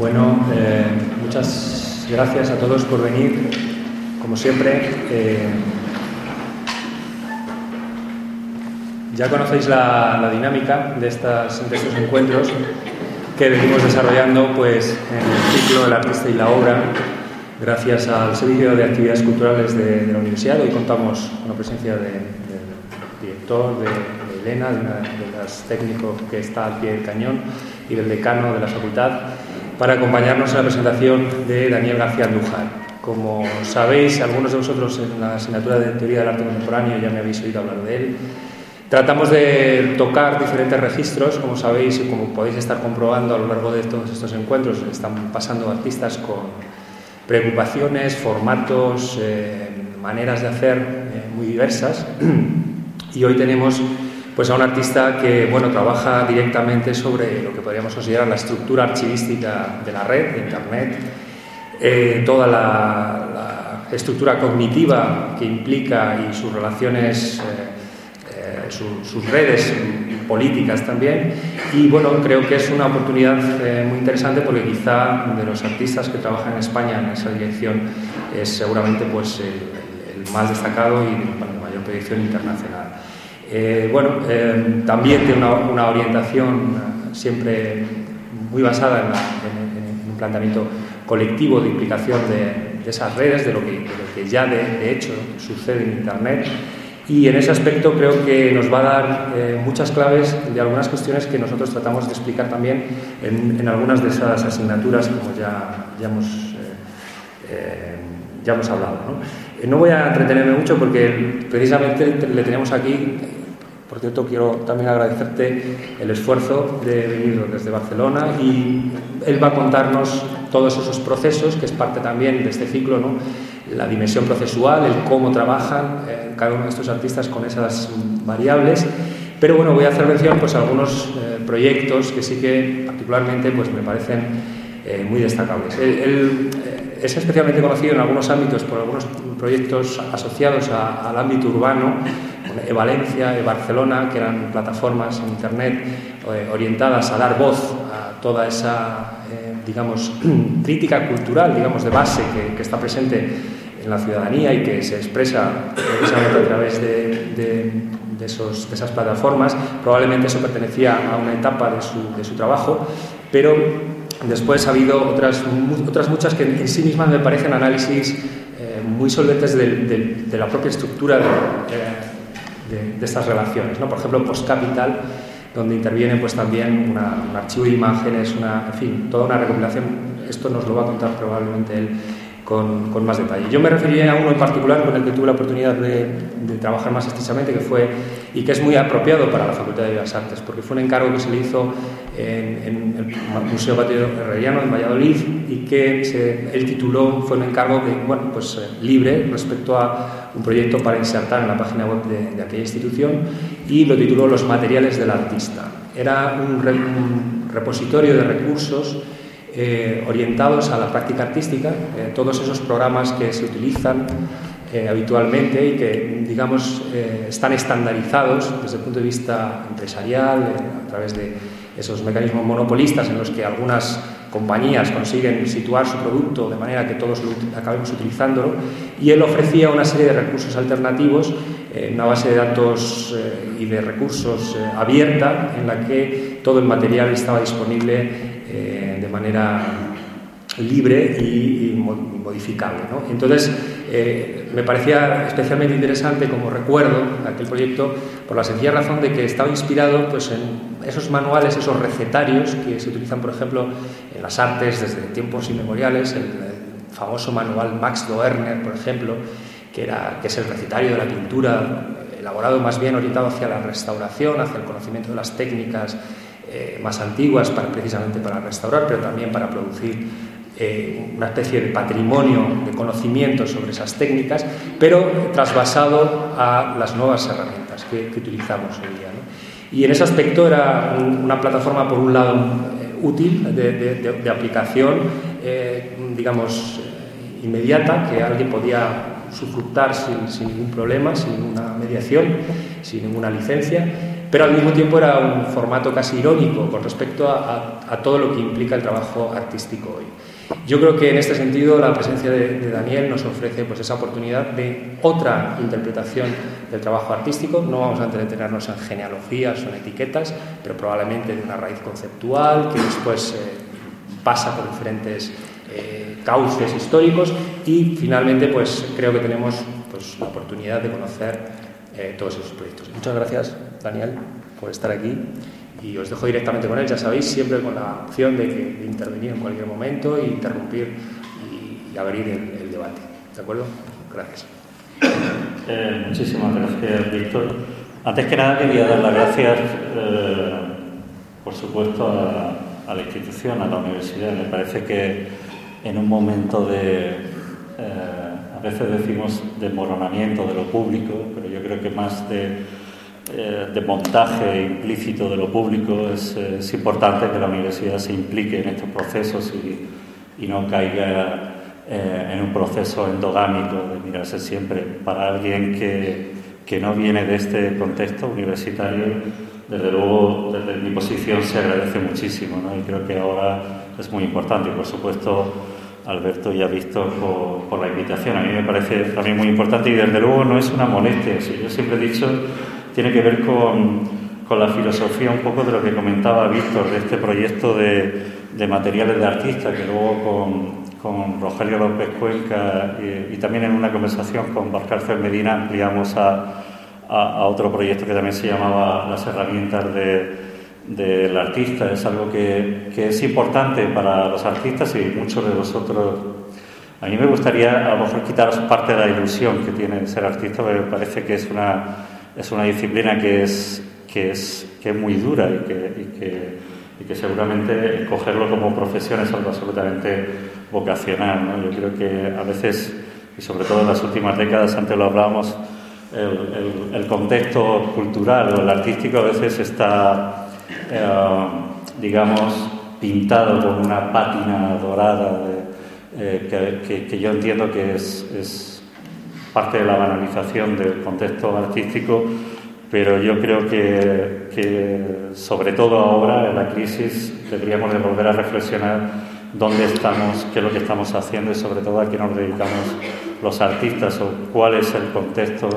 Bueno, eh, muchas gracias a todos por venir. Como siempre, eh, ya conocéis la, dinámica de, estas, de, estos encuentros que venimos desarrollando pues, en el ciclo El artista y la obra, gracias al Servicio de Actividades Culturales de, la Universidad. Hoy contamos con la presencia del director, de, Elena, de una de técnicos que está al pie del cañón, y del decano de la facultad, para acompañarnos en la presentación de Daniel García Andújar. Como sabéis, algunos de vosotros en la asignatura de Teoría del Arte Contemporáneo ya me habéis oído hablar de él. Tratamos de tocar diferentes registros, como sabéis y como podéis estar comprobando a lo largo de todos estos encuentros, están pasando artistas con preocupaciones, formatos, eh, maneras de hacer eh, muy diversas. Y hoy tenemos pues a un artista que bueno, trabaja directamente sobre lo que podríamos considerar la estructura archivística de la red, de Internet, eh, toda la, estructura cognitiva que implica y sus relaciones, eh, eh, sus redes políticas también. Y bueno, creo que es una oportunidad muy interesante porque quizá de los artistas que trabajan en España en esa dirección es seguramente pues el, más destacado y de mayor proyección internacional. Bueno, también tiene una, orientación siempre muy basada en un planteamiento colectivo de implicación de, esas redes, de lo que, ya de, hecho sucede en Internet. Y en ese aspecto creo que nos va a dar eh, muchas claves de algunas cuestiones que nosotros tratamos de explicar también en, algunas de esas asignaturas, como ya, ya, hemos, eh, eh, ya hemos hablado. ¿no? no voy a entretenerme mucho porque precisamente le tenemos aquí por cierto, quiero también agradecerte el esfuerzo de venir desde Barcelona y él va a contarnos todos esos procesos, que es parte también de este ciclo, ¿no? la dimensión procesual, el cómo trabajan eh, cada uno de estos artistas con esas variables. Pero bueno, voy a hacer mención pues, a algunos eh, proyectos que sí que particularmente pues, me parecen eh, muy destacables. Él, es especialmente conocido en algunos ámbitos por algunos proyectos asociados al ámbito urbano, e-Valencia, e-Barcelona, que eran plataformas en Internet eh, orientadas a dar voz a toda esa, eh, digamos, crítica cultural, digamos, de base que, está presente en la ciudadanía y que se expresa a través de, esos, esas plataformas. Probablemente eso pertenecía a una etapa de su, su trabajo, pero después ha habido otras, otras muchas que en sí mismas me parecen análisis eh, muy solventes de, la propia estructura de, estas relaciones. ¿no? Por ejemplo, Postcapital, donde interviene pues, también un archivo de imágenes, una, en fin, toda una recopilación. Esto nos lo va a contar probablemente él con, con, más detalle. Yo me referiré a uno en particular con el que tuve la oportunidad de, de, trabajar más estrechamente, que fue, y que es muy apropiado para la Facultad de Bellas Artes, porque fue un encargo que se le hizo en, el Museo Patio Herreriano en Valladolid y que se, él tituló, fue un encargo de, bueno, pues, eh, libre respecto a un proyecto para insertar en la página web de, aquella institución y lo tituló Los materiales del artista. Era un, un repositorio de recursos eh, orientados a la práctica artística, eh, todos esos programas que se utilizan eh, habitualmente y que, digamos, están estandarizados desde el punto de vista empresarial, a través de esos mecanismos monopolistas en los que algunas compañías consiguen situar su producto de manera que todos lo acabemos utilizándolo, y él ofrecía una serie de recursos alternativos, una base de datos y de recursos abierta en la que todo el material estaba disponible de manera libre y, modificable. Entonces, eh, me parecía especialmente interesante como recuerdo aquel proyecto por la sencilla razón de que estaba inspirado pues, en esos manuales, esos recetarios que se utilizan, por ejemplo, en las artes desde tiempos inmemoriales, el, famoso manual Max Doerner, por ejemplo, que, que es el recetario de la pintura, elaborado más bien orientado hacia la restauración, hacia el conocimiento de las técnicas eh, más antiguas para, precisamente para restaurar, pero también para producir eh, una especie de patrimonio de conocimiento sobre esas técnicas, pero trasvasado a las nuevas herramientas que, utilizamos hoy día. Y en ese aspecto era una plataforma, por un lado, eh, útil de, aplicación, digamos, inmediata, que alguien podía sufructar sin, sin, ningún problema, sin una mediación, sin ninguna licencia, pero al mismo tiempo era un formato casi irónico con respecto a, todo lo que implica el trabajo artístico hoy. Yo creo que en este sentido la presencia de, Daniel nos ofrece pues, esa oportunidad de otra interpretación del trabajo artístico. No vamos a entretenernos en genealogías o en etiquetas, pero probablemente de una raíz conceptual que después eh, pasa por diferentes eh, cauces históricos y finalmente pues creo que tenemos pues, la oportunidad de conocer eh, todos esos proyectos. Muchas gracias, Daniel, por estar aquí y os dejo directamente con él, ya sabéis, siempre con la opción de, que, intervenir en cualquier momento e interrumpir y, abrir el, debate. ¿De acuerdo? Gracias. Eh, muchísimas gracias, Víctor. Antes que nada quería dar las gracias, por supuesto, a la institución, a la universidad. Me parece que en un momento de, eh, a veces decimos desmoronamiento de lo público, pero yo creo que más de, eh, montaje implícito de lo público es, importante que la universidad se implique en estos procesos y, no caiga eh, en un proceso endogámico de mirarse siempre. Para alguien que, que no viene de este contexto universitario, desde luego, desde mi posición se agradece muchísimo, ¿no? Y creo que ahora es muy importante. Y por supuesto, Alberto ya visto por, por, la invitación. A mí me parece también muy importante y desde luego no es una molestia. Yo siempre he dicho, tiene que ver con, con, la filosofía un poco de lo que comentaba Víctor, de este proyecto de, de materiales de artistas, que luego con, con Rogelio López Cuenca y, y, también en una conversación con Valcárcel Medina ampliamos a a, otro proyecto que también se llamaba Las herramientas del artista. Es algo que, es importante para los artistas y muchos de vosotros. A mí me gustaría a lo mejor quitaros parte de la ilusión que tiene ser artista, porque me parece que es una, es una disciplina que es, que es, que es muy dura y que, y que, y que seguramente cogerlo como profesión es algo absolutamente vocacional. Yo creo que a veces, y sobre todo en las últimas décadas, antes lo hablábamos, el, contexto cultural o el artístico a veces está, eh, digamos, pintado con una pátina dorada eh, que, yo entiendo que es, parte de la banalización del contexto artístico, pero yo creo que, sobre todo ahora en la crisis deberíamos de volver a reflexionar dónde estamos, qué es lo que estamos haciendo y sobre todo a qué nos dedicamos los artistas o cuál es el contexto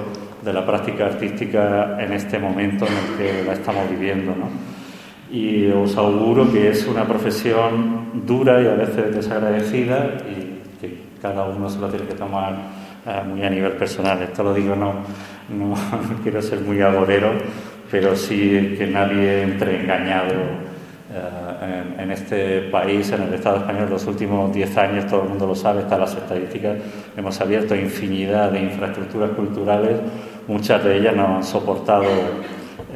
de la práctica artística en este momento en el que la estamos viviendo. ¿no? Y os auguro que es una profesión dura y a veces desagradecida y que cada uno se lo tiene que tomar muy a nivel personal. Esto lo digo, no, no quiero ser muy agorero, pero sí que nadie entre engañado eh, en, este país, en el Estado español, los últimos 10 años, todo el mundo lo sabe, están las estadísticas, hemos abierto infinidad de infraestructuras culturales, muchas de ellas no han soportado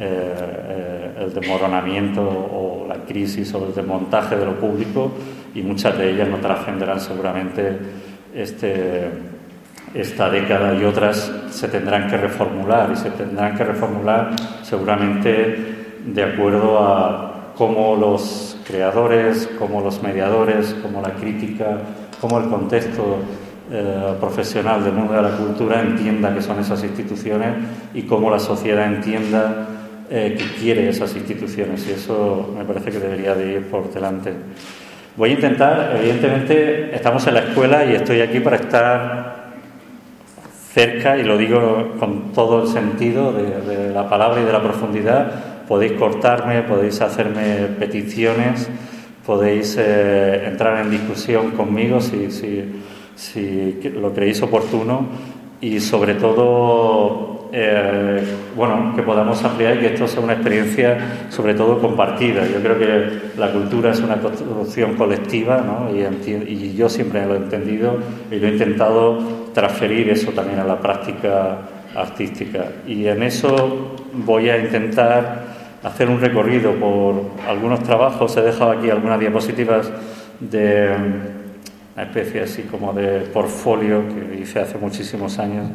eh, eh, el desmoronamiento o la crisis o el desmontaje de lo público y muchas de ellas no trascenderán seguramente este, esta década y otras se tendrán que reformular y se tendrán que reformular seguramente de acuerdo a cómo los creadores, como los mediadores, como la crítica, como el contexto eh, profesional del mundo de la cultura entienda que son esas instituciones y cómo la sociedad entienda eh, que quiere esas instituciones. Y eso me parece que debería de ir por delante. Voy a intentar, evidentemente, estamos en la escuela y estoy aquí para estar cerca, y lo digo con todo el sentido de la palabra y de la profundidad, podéis cortarme, podéis hacerme peticiones, podéis eh, entrar en discusión conmigo si, si, lo creéis oportuno y sobre todo, eh, bueno, que podamos ampliar y que esto sea una experiencia sobre todo compartida. Yo creo que la cultura es una construcción colectiva ¿no? y, y yo siempre lo he entendido y lo he intentado transferir eso también a la práctica artística. Y en eso voy a intentar hacer un recorrido por algunos trabajos. He dejado aquí algunas diapositivas de una especie así como de portfolio que hice hace muchísimos años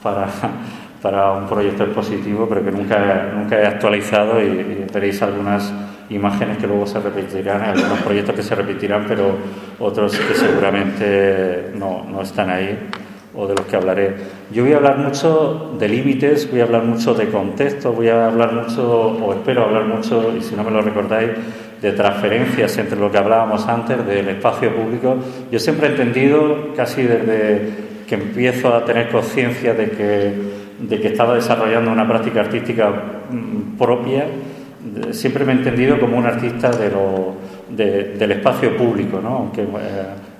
para, para un proyecto expositivo, pero que nunca, nunca he actualizado y, veréis algunas imágenes que luego se repetirán, algunos proyectos que se repetirán, pero otros que seguramente no, no están ahí o de los que hablaré. Yo voy a hablar mucho de límites, voy a hablar mucho de contexto, voy a hablar mucho, o espero hablar mucho, y si no me lo recordáis, de transferencias entre lo que hablábamos antes del espacio público. Yo siempre he entendido, casi desde que empiezo a tener conciencia de que, de que estaba desarrollando una práctica artística mm, propia, siempre me he entendido como un artista de lo, del espacio público, ¿no? aunque eh,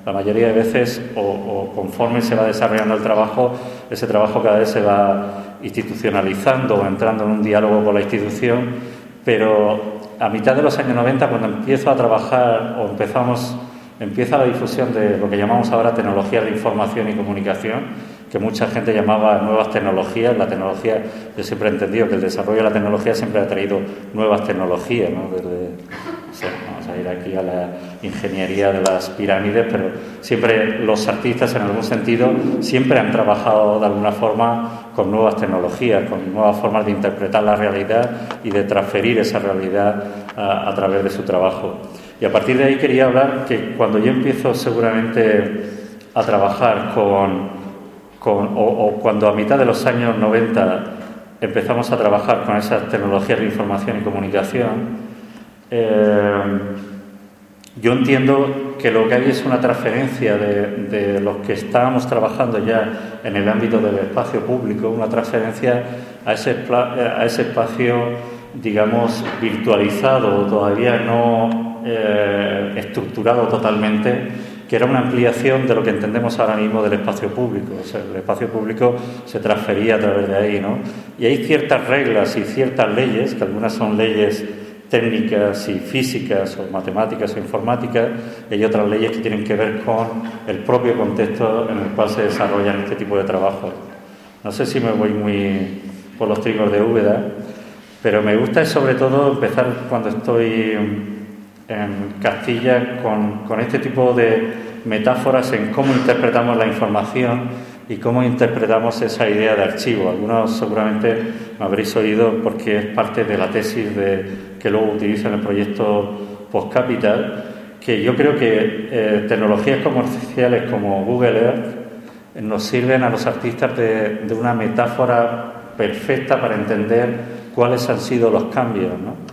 la mayoría de veces, o, conforme se va desarrollando el trabajo, ese trabajo cada vez se va institucionalizando o entrando en un diálogo con la institución, pero a mitad de los años 90, cuando empiezo a trabajar o empezamos, empieza la difusión de lo que llamamos ahora tecnologías de información y comunicación, que mucha gente llamaba nuevas tecnologías. La tecnología, yo siempre he entendido que el desarrollo de la tecnología siempre ha traído nuevas tecnologías, ¿no? Vamos a ir aquí a la ingeniería de las pirámides, pero siempre los artistas, en algún sentido, siempre han trabajado de alguna forma con nuevas tecnologías, con nuevas formas de interpretar la realidad y de transferir esa realidad a, través de su trabajo. Y a partir de ahí quería hablar que cuando yo empiezo seguramente a trabajar con, o, cuando a mitad de los años 90 empezamos a trabajar con esas tecnologías de información y comunicación, eh, yo entiendo que lo que hay es una transferencia de, los que estábamos trabajando ya en el ámbito del espacio público, una transferencia a ese, a ese espacio, digamos, virtualizado, todavía no eh, estructurado totalmente, que era una ampliación de lo que entendemos ahora mismo del espacio público. O sea, el espacio público se transfería a través de ahí, ¿no? Y hay ciertas reglas y ciertas leyes, que algunas son leyes técnicas y físicas o matemáticas o informáticas y hay otras leyes que tienen que ver con el propio contexto en el cual se desarrollan este tipo de trabajos. No sé si me voy muy por los trigos de Úbeda, pero me gusta sobre todo empezar cuando estoy Castilla con, con este tipo de metáforas en cómo interpretamos la información y cómo interpretamos esa idea de archivo. Algunos seguramente me habréis oído porque es parte de la tesis de, que luego utilizo en el proyecto Post Capital, que yo creo que eh, tecnologías comerciales como Google Earth nos sirven a los artistas de, de, una metáfora perfecta para entender cuáles han sido los cambios. ¿no?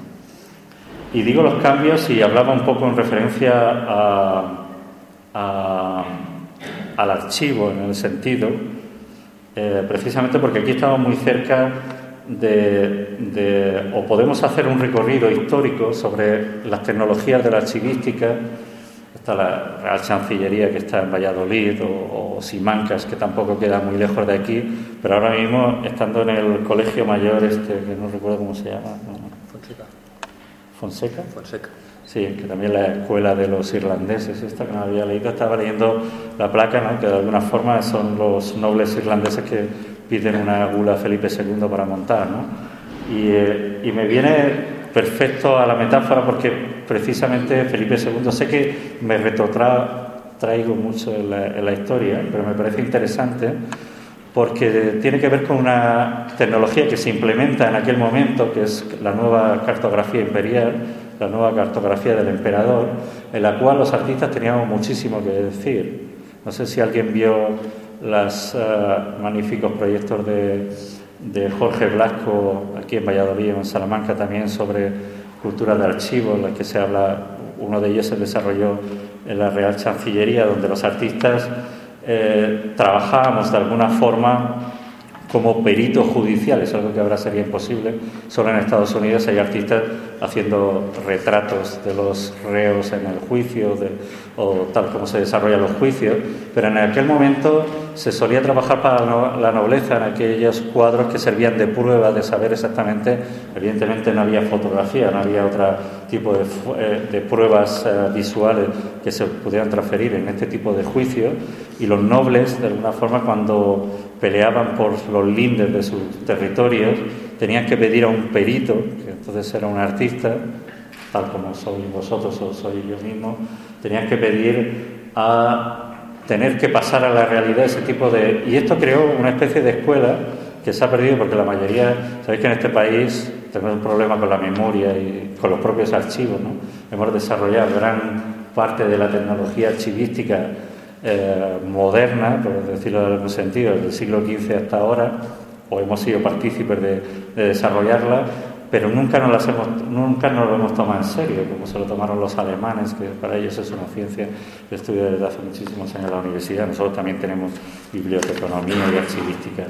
Y digo los cambios y hablaba un poco en referencia al archivo en el sentido, eh, precisamente porque aquí estamos muy cerca de, o podemos hacer un recorrido histórico sobre las tecnologías de la archivística, está la Real Chancillería que está en Valladolid o, Simancas que tampoco queda muy lejos de aquí, pero ahora mismo estando en el colegio mayor este que no recuerdo cómo se llama. Fonseca. Fonseca. Fonseca. Sí, que también la escuela de los irlandeses, esta que no había leído, estaba leyendo la placa, ¿no? que de alguna forma son los nobles irlandeses que piden una gula a Felipe II para montar. ¿no? Y, eh, me viene perfecto a la metáfora porque precisamente Felipe II, sé que me retrotraigo mucho en la, en la historia, pero me parece interesante porque tiene que ver con una tecnología que se implementa en aquel momento, que es la nueva cartografía imperial, la nueva cartografía del emperador, en la cual los artistas teníamos muchísimo que decir. No sé si alguien vio los eh, magníficos proyectos de, de, Jorge Blasco aquí en Valladolid, en Salamanca también, sobre cultura de archivos, en la que se habla, uno de ellos se desarrolló en la Real Chancillería, donde los artistas eh, trabajábamos de alguna forma como peritos judiciales, algo que ahora sería imposible. Solo en Estados Unidos hay artistas haciendo retratos de los reos en el juicio o tal como se desarrollan los juicios, pero en aquel momento se solía trabajar para la nobleza en aquellos cuadros que servían de prueba de saber exactamente, evidentemente no había fotografía, no había otro tipo de, eh, pruebas eh, visuales que se pudieran transferir en este tipo de juicios y los nobles de alguna forma cuando peleaban por los lindes de sus territorios tenían que pedir a un perito, que entonces era un artista, tal como soy vosotros o soy yo mismo, tenían que pedir a tener que pasar a la realidad ese tipo de... Y esto creó una especie de escuela que se ha perdido porque la mayoría, sabéis que en este país tenemos un problema con la memoria y con los propios archivos, ¿no? Hemos desarrollado gran parte de la tecnología archivística eh, moderna, por decirlo en algún sentido, desde el siglo XV hasta ahora, o hemos sido partícipes de, desarrollarla, pero nunca nos, las hemos, nunca nos lo hemos tomado en serio, como se lo tomaron los alemanes, que para ellos es una ciencia que estudia desde hace muchísimos años en la universidad. Nosotros también tenemos biblioteconomía y archivística.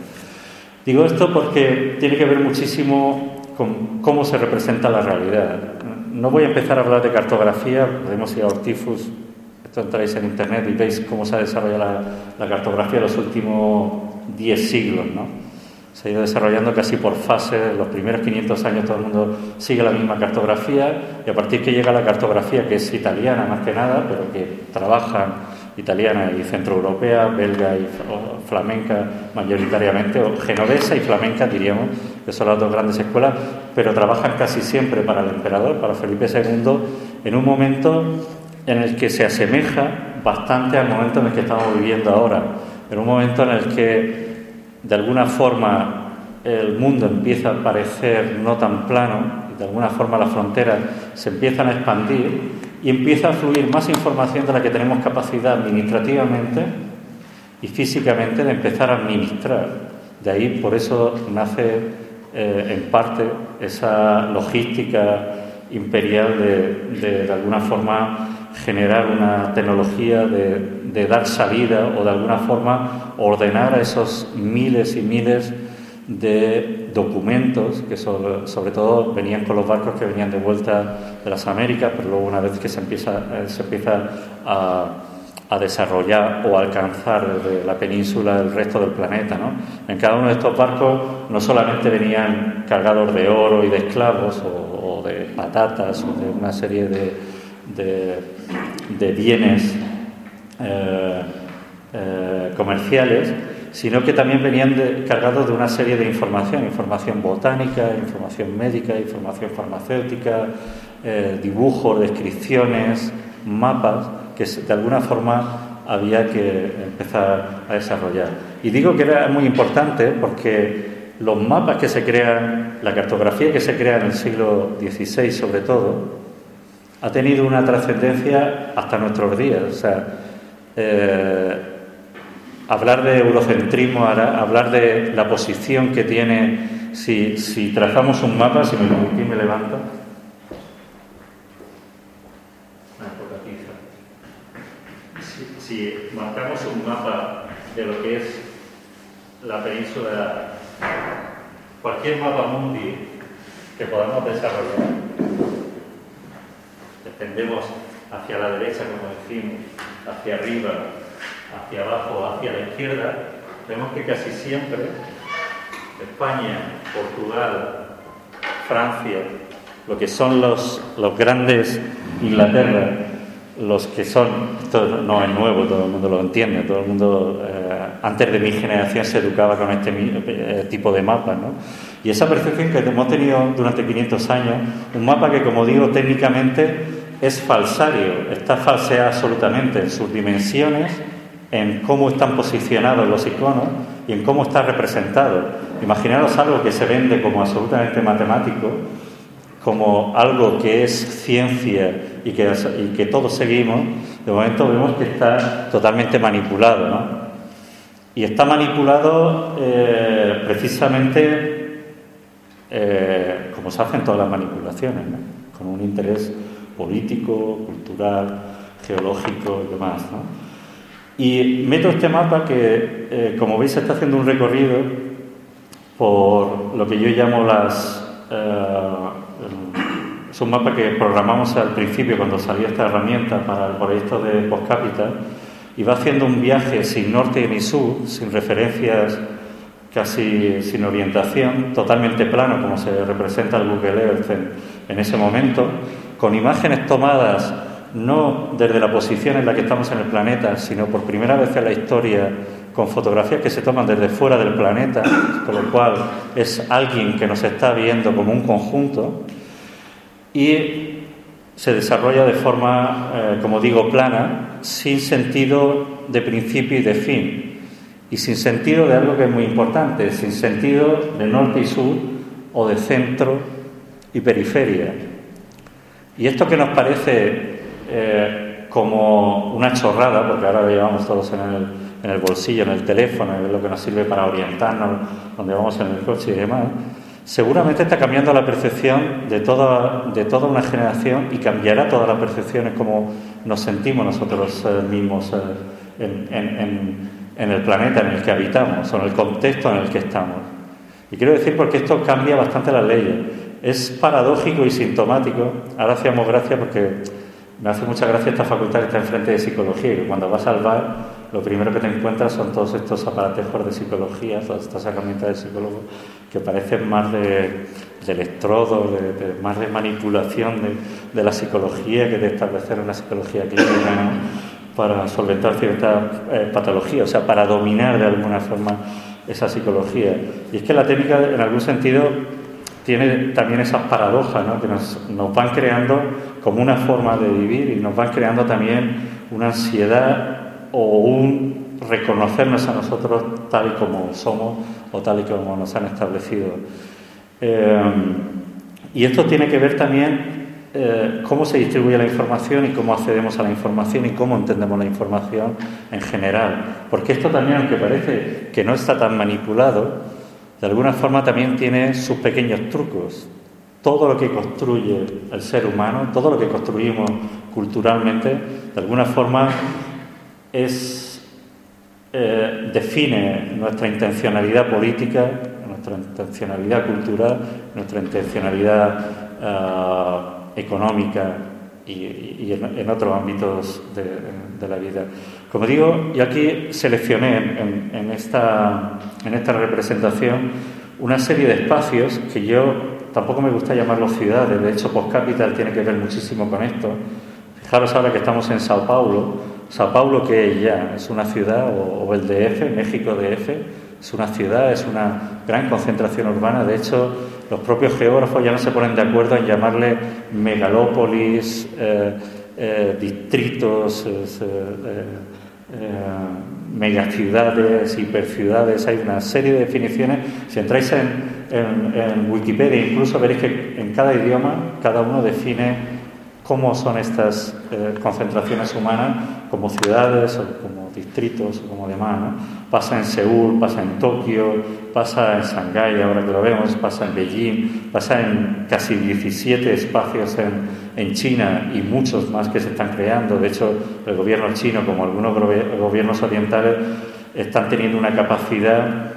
Digo esto porque tiene que ver muchísimo con cómo se representa la realidad. No voy a empezar a hablar de cartografía, podemos ir a Ortifus, esto entráis en internet y veis cómo se ha desarrollado la, cartografía en los últimos 10 siglos, ¿no? Se ha ido desarrollando casi por fases, los primeros 500 años todo el mundo sigue la misma cartografía y a partir que llega la cartografía, que es italiana más que nada, pero que trabajan italiana y centroeuropea, belga y flamenca mayoritariamente, o genovesa y flamenca diríamos, que son las dos grandes escuelas, pero trabajan casi siempre para el emperador, para Felipe II, en un momento en el que se asemeja bastante al momento en el que estamos viviendo ahora, en un momento en el que de alguna forma el mundo empieza a parecer no tan plano y de alguna forma las fronteras se empiezan a expandir y empieza a fluir más información de la que tenemos capacidad administrativamente y físicamente de empezar a administrar. De ahí, por eso nace eh, en parte esa logística imperial de, de, alguna forma generar una tecnología de, dar salida o de alguna forma ordenar a esos miles y miles de documentos que sobre, todo venían con los barcos que venían de vuelta de las Américas, pero luego una vez que se empieza, eh, se empieza a, desarrollar o alcanzar desde la península el resto del planeta. ¿no? En cada uno de estos barcos no solamente venían cargados de oro y de esclavos o, de patatas o de una serie de, de, bienes eh, eh, comerciales, sino que también venían cargados de una serie de información, información botánica, información médica, información farmacéutica, eh, dibujos, descripciones, mapas, que de alguna forma había que empezar a desarrollar. Y digo que era muy importante porque los mapas que se crean, la cartografía que se crea en el siglo XVI sobre todo, ha tenido una trascendencia hasta nuestros días. O sea, eh, hablar de eurocentrismo, hablar de la posición que tiene, si, si trazamos un mapa, si me permitís me levanto. Si, si marcamos un mapa de lo que es la península, cualquier mapa mundi que podamos desarrollar, extendemos hacia la derecha, como decimos, hacia arriba, hacia abajo, hacia la izquierda, vemos que casi siempre España, Portugal, Francia, lo que son los, los grandes Inglaterra, los que son, esto no es nuevo, todo el mundo lo entiende, todo el mundo eh, antes de mi generación se educaba con este eh, tipo de mapas, ¿no? Y esa percepción que hemos tenido durante 500 años, un mapa que, como digo, técnicamente es falsario, está falseado absolutamente en sus dimensiones, en cómo están posicionados los iconos y en cómo está representado. Imaginaros algo que se vende como absolutamente matemático, como algo que es ciencia y que, y que todos seguimos, de momento vemos que está totalmente manipulado. ¿no? Y está manipulado eh, precisamente eh, como se hacen todas las manipulaciones, con un interés político, cultural, geológico y demás. Y meto este mapa que, eh, como veis, está haciendo un recorrido por lo que yo llamo las... Es un mapa que programamos al principio cuando salió esta herramienta para el proyecto de Postcapital y va haciendo un viaje sin norte ni sur, sin referencias, casi sin orientación, totalmente plano como se representa el Google Earth en ese momento, con imágenes tomadas no desde la posición en la que estamos en el planeta, sino por primera vez en la historia con fotografías que se toman desde fuera del planeta, con lo cual es alguien que nos está viendo como un conjunto y se desarrolla de forma, eh, como digo, plana, sin sentido de principio y de fin, y sin sentido de algo que es muy importante, sin sentido de norte y sur o de centro y periferia. Y esto que nos parece eh, como una chorrada, porque ahora lo llevamos todos en el, en el bolsillo, en el teléfono, es lo que nos sirve para orientarnos, donde vamos en el coche y demás, seguramente está cambiando la percepción de toda, de toda una generación y cambiará todas las percepciones como nos sentimos nosotros eh, mismos eh, en, el planeta en el que habitamos o en el contexto en el que estamos. Y quiero decir porque esto cambia bastante las leyes. Es paradójico y sintomático. Ahora hacíamos gracia porque me hace mucha gracia esta facultad que está enfrente de psicología que cuando vas al bar lo primero que te encuentras son todos estos aparatejos de psicología, todas estas herramientas de psicólogo que parecen más de, electrodo, de, más de manipulación de, la psicología que de establecer una psicología clínica para solventar cierta eh, patología, o sea, para dominar de alguna forma esa psicología. Y es que la técnica, en algún sentido, tiene también esas paradojas ¿no? que nos, van creando como una forma de vivir y nos van creando también una ansiedad o un reconocernos a nosotros tal y como somos o tal y como nos han establecido. Eh, y esto tiene que ver también eh, cómo se distribuye la información y cómo accedemos a la información y cómo entendemos la información en general. Porque esto también, aunque parece que no está tan manipulado, de alguna forma también tiene sus pequeños trucos. Todo lo que construye el ser humano, todo lo que construimos culturalmente, de alguna forma es, eh, define nuestra intencionalidad política, nuestra intencionalidad cultural, nuestra intencionalidad eh, económica y, en, otros ámbitos de la vida. Como digo, yo aquí seleccioné en, esta, en esta representación una serie de espacios que yo tampoco me gusta llamarlos ciudades, de hecho Post Capital tiene que ver muchísimo con esto. Fijaros ahora que estamos en Sao Paulo. Sao Paulo, que es ya? ¿Es una ciudad o, el DF, México DF? Es una ciudad, es una gran concentración urbana. De hecho, los propios geógrafos ya no se ponen de acuerdo en llamarle megalópolis, eh, eh, distritos. Eh, megaciudades, hiperciudades, hay una serie de definiciones. Si entráis en, Wikipedia, incluso veréis que en cada idioma cada uno define cómo son estas concentraciones humanas como ciudades o como distritos o como demás. Pasa en Seúl, pasa en Tokio, pasa en Shanghái, ahora que lo vemos, pasa en Beijing, pasa en casi 17 espacios en, en China y muchos más que se están creando. De hecho, el gobierno chino, como algunos gobiernos orientales, están teniendo una capacidad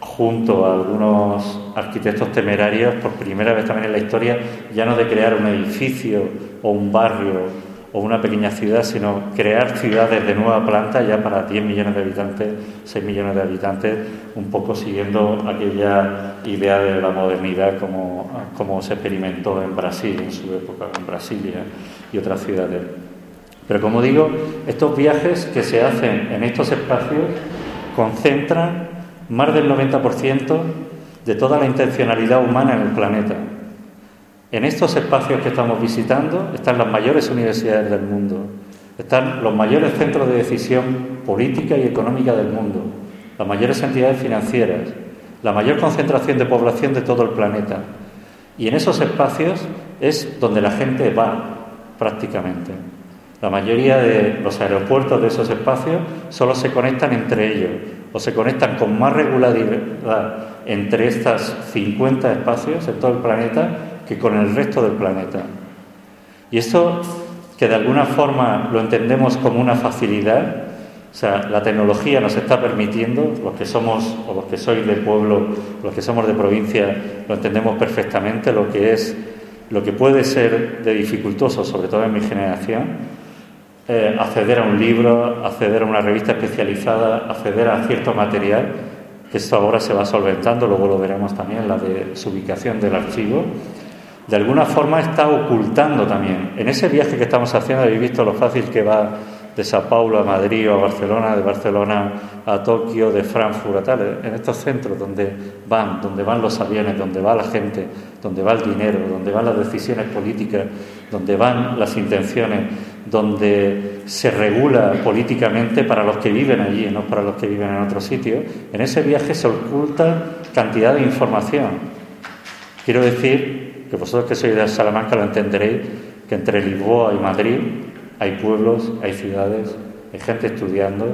junto a algunos arquitectos temerarios, por primera vez también en la historia, ya no de crear un edificio o un barrio o una pequeña ciudad, sino crear ciudades de nueva planta ya para 10 millones de habitantes, 6 millones de habitantes, un poco siguiendo aquella idea de la modernidad como, como se experimentó en Brasil en su época, en Brasilia y otras ciudades. Pero como digo, estos viajes que se hacen en estos espacios concentran más del 90% de toda la intencionalidad humana en el planeta. En estos espacios que estamos visitando están las mayores universidades del mundo, están los mayores centros de decisión política y económica del mundo, las mayores entidades financieras, la mayor concentración de población de todo el planeta. Y en esos espacios es donde la gente va prácticamente. La mayoría de los aeropuertos de esos espacios solo se conectan entre ellos o se conectan con más regularidad entre estas 50 espacios en todo el planeta que con el resto del planeta. Y esto que de alguna forma lo entendemos como una facilidad, o sea, la tecnología nos está permitiendo, los que somos o los que sois de pueblo, los que somos de provincia, lo entendemos perfectamente, lo que es, lo que puede ser de dificultoso, sobre todo en mi generación, eh, acceder a un libro, acceder a una revista especializada, acceder a cierto material, que esto ahora se va solventando, luego lo veremos también, la de su ubicación del archivo de alguna forma está ocultando también. En ese viaje que estamos haciendo, habéis visto lo fácil que va de Sao Paulo a Madrid o a Barcelona, de Barcelona a Tokio, de Frankfurt a tal, en estos centros donde van, donde van los aviones, donde va la gente, donde va el dinero, donde van las decisiones políticas, donde van las intenciones, donde se regula políticamente para los que viven allí, no para los que viven en otro sitio, en ese viaje se oculta cantidad de información. Quiero decir que vosotros que sois de Salamanca lo entenderéis, que entre Lisboa y Madrid hay pueblos, hay ciudades, hay gente estudiando,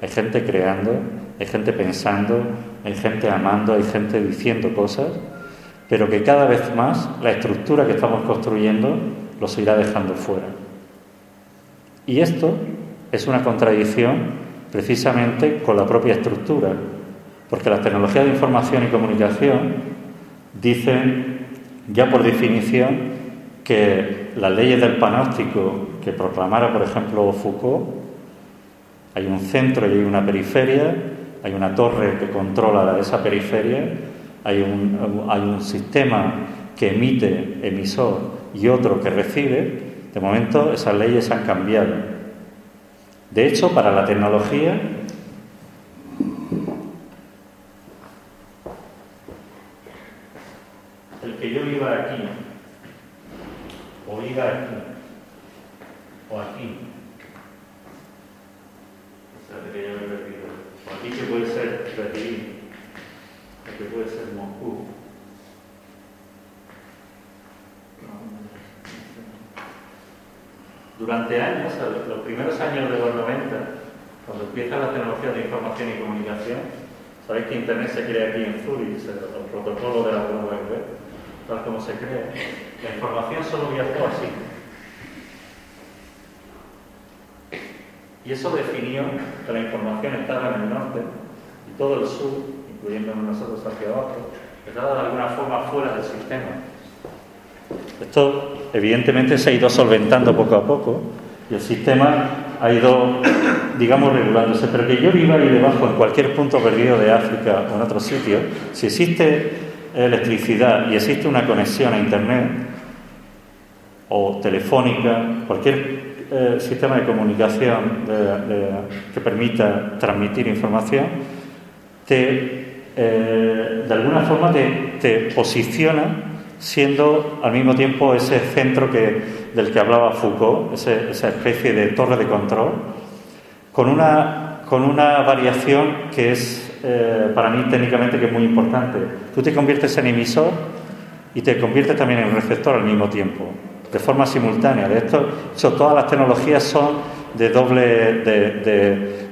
hay gente creando, hay gente pensando, hay gente amando, hay gente diciendo cosas, pero que cada vez más la estructura que estamos construyendo los irá dejando fuera. Y esto es una contradicción precisamente con la propia estructura, porque las tecnologías de información y comunicación dicen ya por definición que las leyes del panóptico que proclamara, por ejemplo, Foucault, hay un centro y hay una periferia, hay una torre que controla esa periferia, hay un, hay un sistema que emite, emisor, y otro que recibe, de momento esas leyes han cambiado. De hecho, para la tecnología, el que yo viva aquí, o viva aquí, o aquí, o aquí que puede ser Berlín, o que puede ser Moscú, Durante años, los primeros años de los 90, cuando empieza la tecnología de información y comunicación, sabéis que Internet se crea aquí en Zurich, el, protocolo de la World Web, tal como se crea. La información solo viajó así. Y eso definió que la información estaba en el norte y todo el sur, incluyendo nosotros hacia abajo, estaba de alguna forma fuera del sistema. Esto evidentemente se ha ido solventando poco a poco y el sistema ha ido, digamos, regulándose. Pero que yo viva ahí debajo, en cualquier punto perdido de África o en otro sitio, si existe electricidad y existe una conexión a Internet o telefónica, cualquier eh, sistema de comunicación que permita transmitir información, te, eh, de alguna forma te, te posiciona siendo al mismo tiempo ese centro que, del que hablaba Foucault, esa especie de torre de control, con una, con una variación que es eh, para mí técnicamente que es muy importante. Tú te conviertes en emisor y te conviertes también en receptor al mismo tiempo, de forma simultánea. De esto, todas las tecnologías son de doble, de,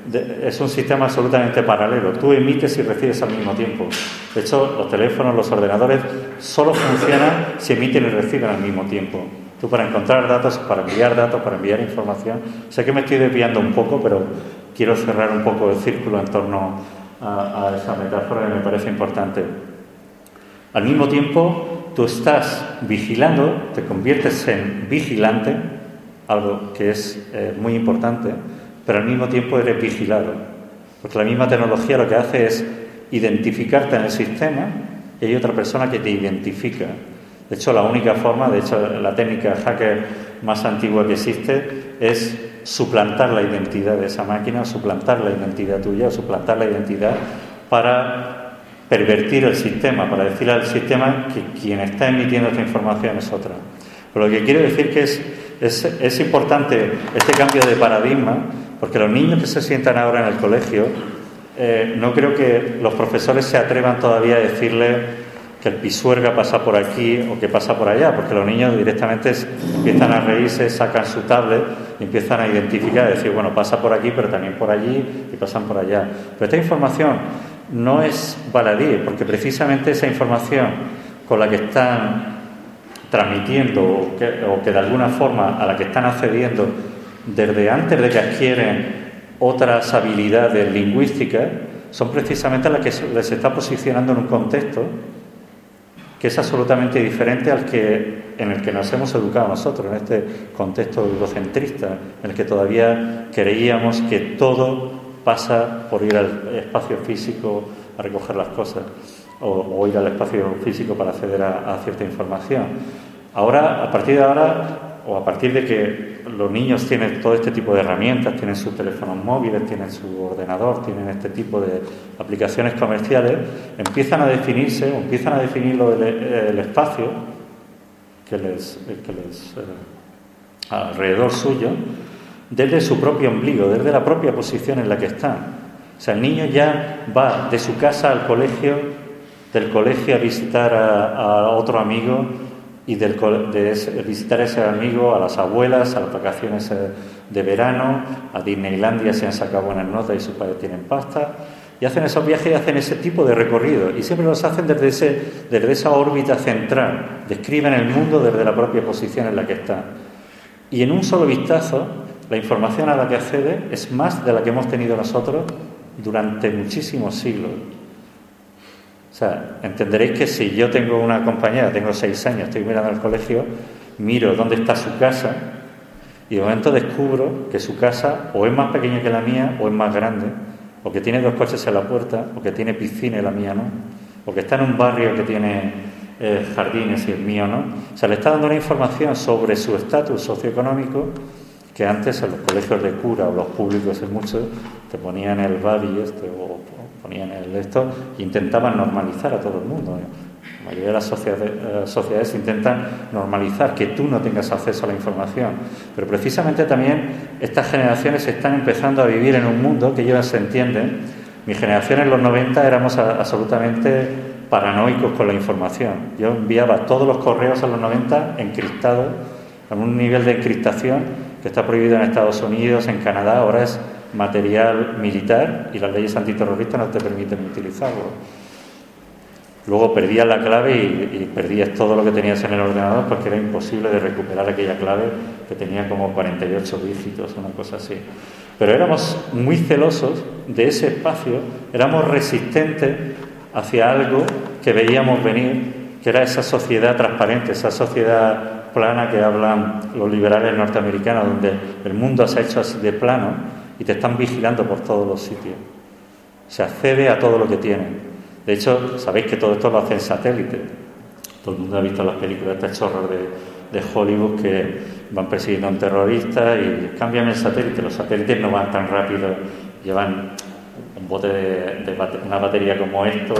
es un sistema absolutamente paralelo. Tú emites y recibes al mismo tiempo. De hecho, los teléfonos, los ordenadores solo funcionan si emiten y reciben al mismo tiempo. Tú para encontrar datos, para enviar datos, para enviar información. Sé que me estoy desviando un poco, pero quiero cerrar un poco el círculo en torno a, esa metáfora que me parece importante. Al mismo tiempo, tú estás vigilando, te conviertes en vigilante, algo que es eh, muy importante, pero al mismo tiempo eres vigilado, porque la misma tecnología lo que hace es identificarte en el sistema y hay otra persona que te identifica. De hecho, la única forma, de hecho, la técnica hacker más antigua que existe es suplantar la identidad de esa máquina, suplantar la identidad tuya, suplantar la identidad para pervertir el sistema, para decirle al sistema que quien está emitiendo esta información es otra. Pero lo que quiero decir que es es, importante este cambio de paradigma porque los niños que se sientan ahora en el colegio, eh, no creo que los profesores se atrevan todavía a decirle que el pisuerga pasa por aquí o que pasa por allá, porque los niños directamente empiezan a reírse, sacan su tablet empiezan a identificar, y decir, bueno, pasa por aquí, pero también por allí y pasan por allá. Pero esta información no es baladí, porque precisamente esa información con la que están transmitiendo o que, de alguna forma a la que están accediendo desde antes de que adquieren otras habilidades lingüísticas, son precisamente las que les está posicionando en un contexto que es absolutamente diferente al que en el que nos hemos educado nosotros, en este contexto eurocentrista, en el que todavía creíamos que todo pasa por ir al espacio físico a recoger las cosas o, ir al espacio físico para acceder a, cierta información. Ahora, a partir de ahora, o a partir de que los niños tienen todo este tipo de herramientas, tienen sus teléfonos móviles, tienen su ordenador, tienen este tipo de aplicaciones comerciales, empiezan a definirse, o empiezan a definir el, espacio que les, que les eh, alrededor suyo, desde su propio ombligo, desde la propia posición en la que están. O sea, el niño ya va de su casa al colegio del colegio a visitar a, otro amigo y de visitar a ese amigo, a las abuelas, a las vacaciones eh, de verano, a Disneylandia se han sacado buenas notas y sus padres tienen pasta, y hacen esos viajes y hacen ese tipo de recorrido, y siempre los hacen desde, desde esa órbita central, describen el mundo desde la propia posición en la que están. Y en un solo vistazo, la información a la que accede es más de la que hemos tenido nosotros durante muchísimos siglos. O sea, entenderéis que si yo tengo una compañera, tengo seis años, estoy mirando al colegio, miro dónde está su casa y de momento descubro que su casa o es más pequeña que la mía o es más grande, o que tiene dos coches en la puerta, o que tiene piscina y la mía no, o que está en un barrio que tiene eh, jardines y el mío no. O sea, le está dando una información sobre su estatus socioeconómico que antes en los colegios de cura o los públicos en muchos te ponían el y este o ponían el esto e intentaban normalizar a todo el mundo. La mayoría de las sociedades, sociedades, intentan normalizar que tú no tengas acceso a la información. Pero precisamente también estas generaciones están empezando a vivir en un mundo que ellos se entienden. Mi generación en los 90 éramos absolutamente paranoicos con la información. Yo enviaba todos los correos en los 90 encriptados, a un nivel de encriptación que está prohibido en Estados Unidos, en Canadá, ahora es material militar y las leyes antiterroristas no te permiten utilizarlo. Luego perdías la clave y, perdías todo lo que tenías en el ordenador porque era imposible de recuperar aquella clave que tenía como 48 dígitos, una cosa así. Pero éramos muy celosos de ese espacio, éramos resistentes hacia algo que veíamos venir, que era esa sociedad transparente, esa sociedad plana que hablan los liberales norteamericanos, donde el mundo se ha hecho así de plano y te están vigilando por todos los sitios. Se accede a todo lo que tienen. De hecho, sabéis que todo esto lo hacen satélite. Todo el mundo ha visto las películas, de chorros de, de Hollywood que van persiguiendo a un terrorista y cambian el satélite. Los satélites no van tan rápido, llevan un bote de, una batería como esto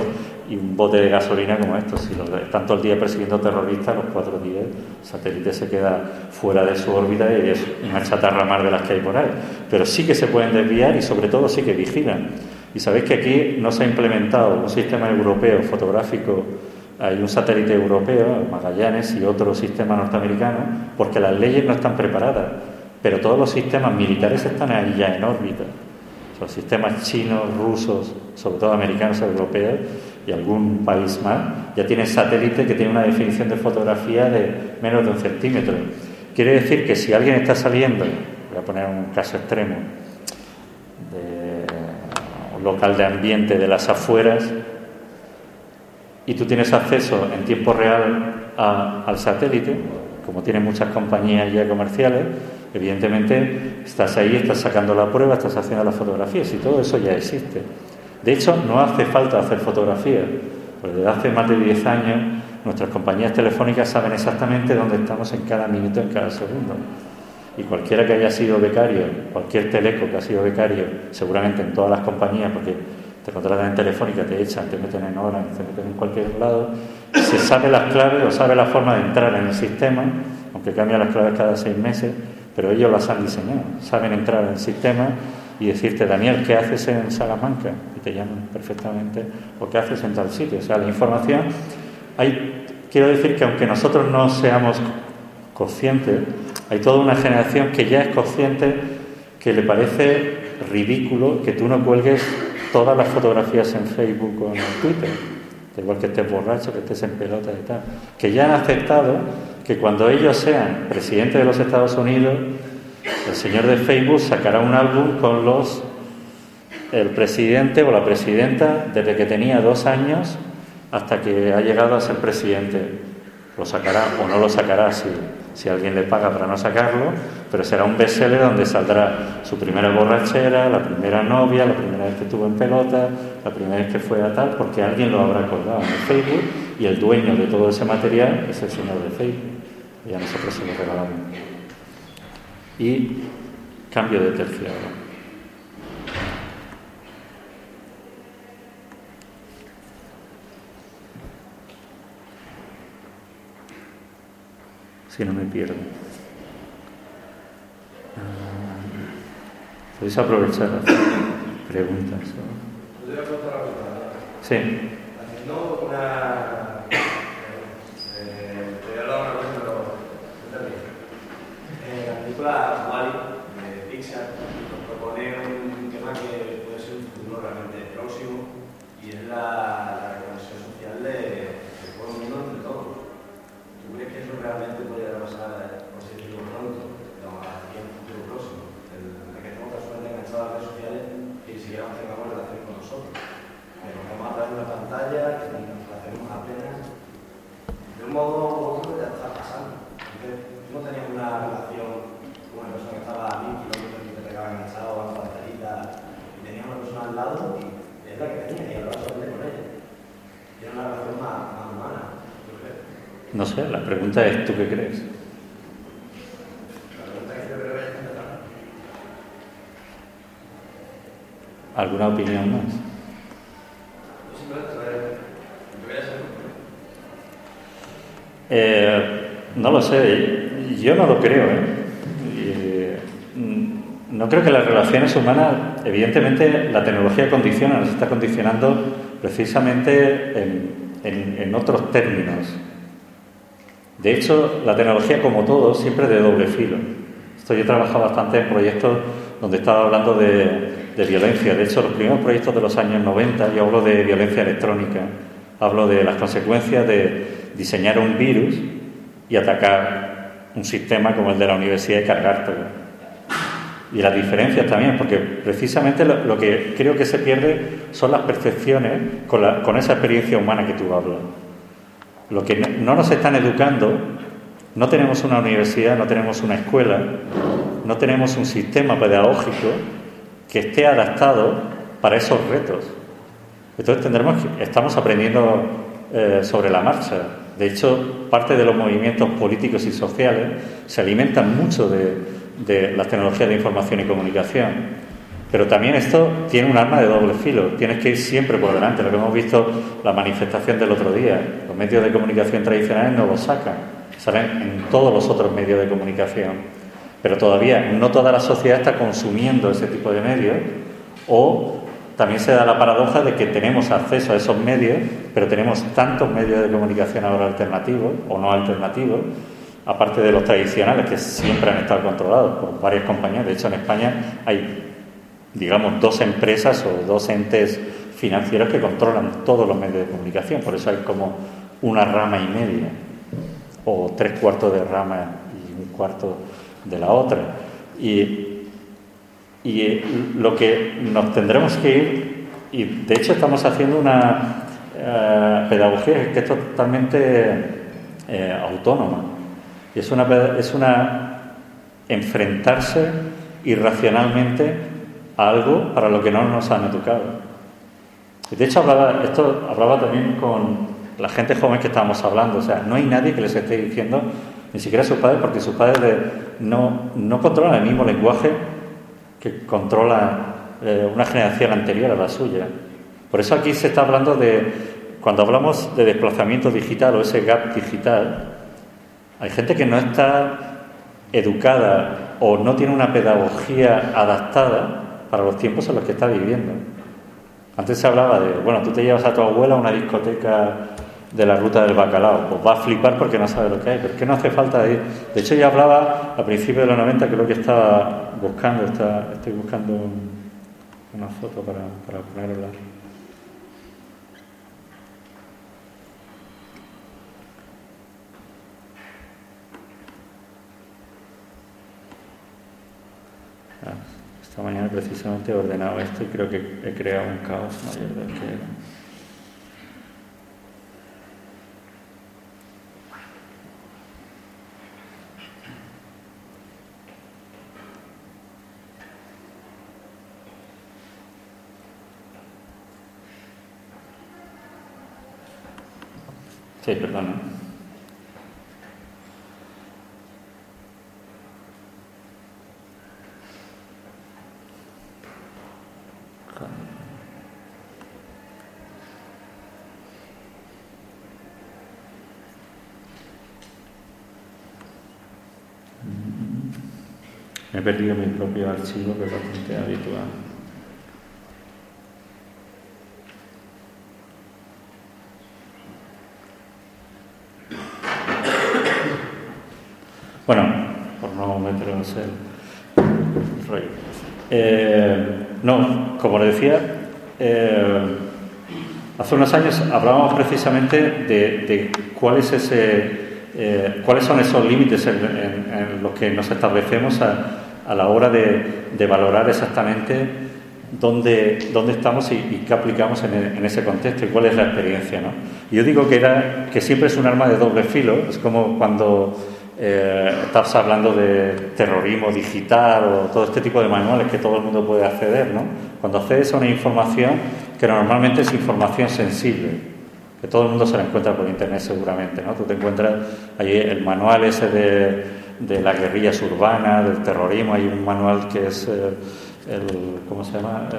y un bote de gasolina como esto. Si los, están todo el día persiguiendo terroristas, los cuatro días el satélite se queda fuera de su órbita y es una chatarra más de las que hay por ahí. Pero sí que se pueden desviar y sobre todo sí que vigilan. Y sabéis que aquí no se ha implementado un sistema europeo fotográfico, hay un satélite europeo, Magallanes, y otro sistema norteamericano, porque las leyes no están preparadas. Pero todos los sistemas militares están ahí ya en órbita los sistemas chinos, rusos, sobre todo americanos, europeos y algún país más, ya tienen satélite que tiene una definición de fotografía de menos de un centímetro. Quiere decir que si alguien está saliendo, voy a poner un caso extremo, de un local de ambiente de las afueras, y tú tienes acceso en tiempo real al satélite, como tienen muchas compañías ya comerciales, Evidentemente, estás ahí, estás sacando la prueba, estás haciendo las fotografías y todo eso ya existe. De hecho, no hace falta hacer fotografías, porque desde hace más de 10 años nuestras compañías telefónicas saben exactamente dónde estamos en cada minuto, en cada segundo. Y cualquiera que haya sido becario, cualquier teleco que ha sido becario, seguramente en todas las compañías, porque te contratan en telefónica, te echan, te meten en hora, te meten en cualquier lado, se sabe las claves o sabe la forma de entrar en el sistema, aunque cambian las claves cada seis meses, pero ellos las han diseñado, saben entrar en el sistema y decirte, Daniel, ¿qué haces en Salamanca? Te llaman perfectamente, o ¿qué haces en tal sitio? O sea, la información, hay, quiero decir que aunque nosotros no seamos conscientes, hay toda una generación que ya es consciente que le parece ridículo que tú no cuelgues todas las fotografías en Facebook o en Twitter, igual que estés borracho, que estés en pelota y tal, que ya han aceptado que cuando ellos sean presidentes de los Estados Unidos, el señor de Facebook sacará un álbum con los el presidente o la presidenta desde que tenía dos años hasta que ha llegado a ser presidente. Lo sacará o no lo sacará si, si alguien le paga para no sacarlo, pero será un bestseller donde saldrá su primera borrachera, la primera novia, la primera vez que estuvo en pelota, la primera vez que fue a tal, porque alguien lo habrá colgado en el Facebook y el dueño de todo ese material es el señor de Facebook. Y a nosotros se lo regalamos. Y cambio de tercio. que no me pierdo. Podéis aprovechar preguntas. ¿Podría preguntar algo? Sí. Haciendo una. Te voy a hablar una cosa, pero. Eh, la película Wally de Pixar nos propone un tema que puede ser un futuro realmente próximo y es la, la reconexión social de eso realmente podría pasar, eh, por si decirlo pronto, no, aquí en un futuro próximo, en la que estamos casualmente enganchados a las redes sociales y ni siquiera tengamos relación con nosotros. Nos vamos a dar una pantalla, que ni nos hacemos apenas. De un modo u otro ya está pasando. Entonces, no tenías una relación con una persona que estaba a mil kilómetros y te pegaba enganchado a una pantalita y tenías una persona al lado y es la que tenía y hablabas solamente con ella. Y era una relación más, más humana. No sé, la pregunta es, ¿tú qué crees? ¿Alguna opinión más? Eh, no lo sé, yo no lo creo. ¿eh? Mm, no creo que las relaciones humanas, evidentemente la tecnología condiciona, nos está condicionando precisamente en, en- en otros términos. De hecho, la tecnología, como todo, siempre es de doble filo. Esto yo he trabajado bastante en proyectos donde estaba hablando de, violencia. De hecho, los primeros proyectos de los años 90, yo hablo de violencia electrónica, hablo de las consecuencias de diseñar un virus y atacar un sistema como el de la universidad y cargártelo. Y las diferencias también, porque precisamente lo, que creo que se pierde son las percepciones con, con esa experiencia humana que tú hablas. Lo que no, no nos están educando, no tenemos una universidad, no tenemos una escuela, no tenemos un sistema pedagógico que esté adaptado para esos retos. Entonces tendremos que- estamos aprendiendo eh, sobre la marcha. De hecho, parte de los movimientos políticos y sociales se alimentan mucho de, de las tecnologías de información y comunicación. Pero también esto tiene un arma de doble filo. Tienes que ir siempre por delante. Lo que hemos visto la manifestación del otro día. Medios de comunicación tradicionales no lo sacan. Salen en todos los otros medios de comunicación. Pero todavía no toda la sociedad está consumiendo ese tipo de medios. O también se da la paradoja de que tenemos acceso a esos medios, pero tenemos tantos medios de comunicación ahora alternativos o no alternativos, aparte de los tradicionales que siempre han estado controlados por varias compañías. De hecho, en España hay, digamos, dos empresas o dos entes financieros que controlan todos los medios de comunicación. Por eso hay como una rama y media, o tres cuartos de rama y un cuarto de la otra. Y y eh, lo que nos tendremos que ir, y de hecho estamos haciendo una eh, pedagogía que es totalmente eh, autónoma. Y es una, es una enfrentarse irracionalmente a algo para lo que no nos han educado. De hecho esto hablaba también con la gente joven que estábamos hablando. O sea, no hay nadie que les esté diciendo, ni siquiera sus padres, porque sus padres no, no controlan el mismo lenguaje que controla eh, una generación anterior a la suya. Por eso aquí se está hablando de, cuando hablamos de desplazamiento digital o ese gap digital, hay gente que no está educada o no tiene una pedagogía adaptada para los tiempos en los que está viviendo. Antes se hablaba de, bueno, tú te llevas a tu abuela a una discoteca de la ruta del bacalao, pues va a flipar porque no sabe lo que hay, pero es que no hace falta ir. De hecho, ya hablaba a principios de los 90, creo que estaba buscando, está, estoy buscando un- una foto para, para ponerla. Ah, Esta mañana precisamente he ordenado esto y creo que he creado un caos mayor del que. Sí, perdón. Me he perdido mi propio archivo, que es bastante habitual. Bueno, por no el rollo. Eh, no, como le decía, eh, hace unos años hablábamos precisamente de, eh, cuáles son esos límites en, en- en los que nos establecemos a, la hora de, valorar exactamente dónde, dónde estamos y, qué aplicamos en, ese contexto y cuál es la experiencia. ¿no? yo digo que, era, que siempre es un arma de doble filo, es como cuando eh, estás hablando de terrorismo digital o todo este tipo de manuales que todo el mundo puede acceder. ¿no? Cuando accedes a una información que normalmente es información sensible, que todo el mundo se la encuentra por internet seguramente, ¿no? Tú te encuentras ahí el manual ese de, de las guerrillas urbanas, del terrorismo, hay un manual que es... Eh, el, ¿cómo se llama? El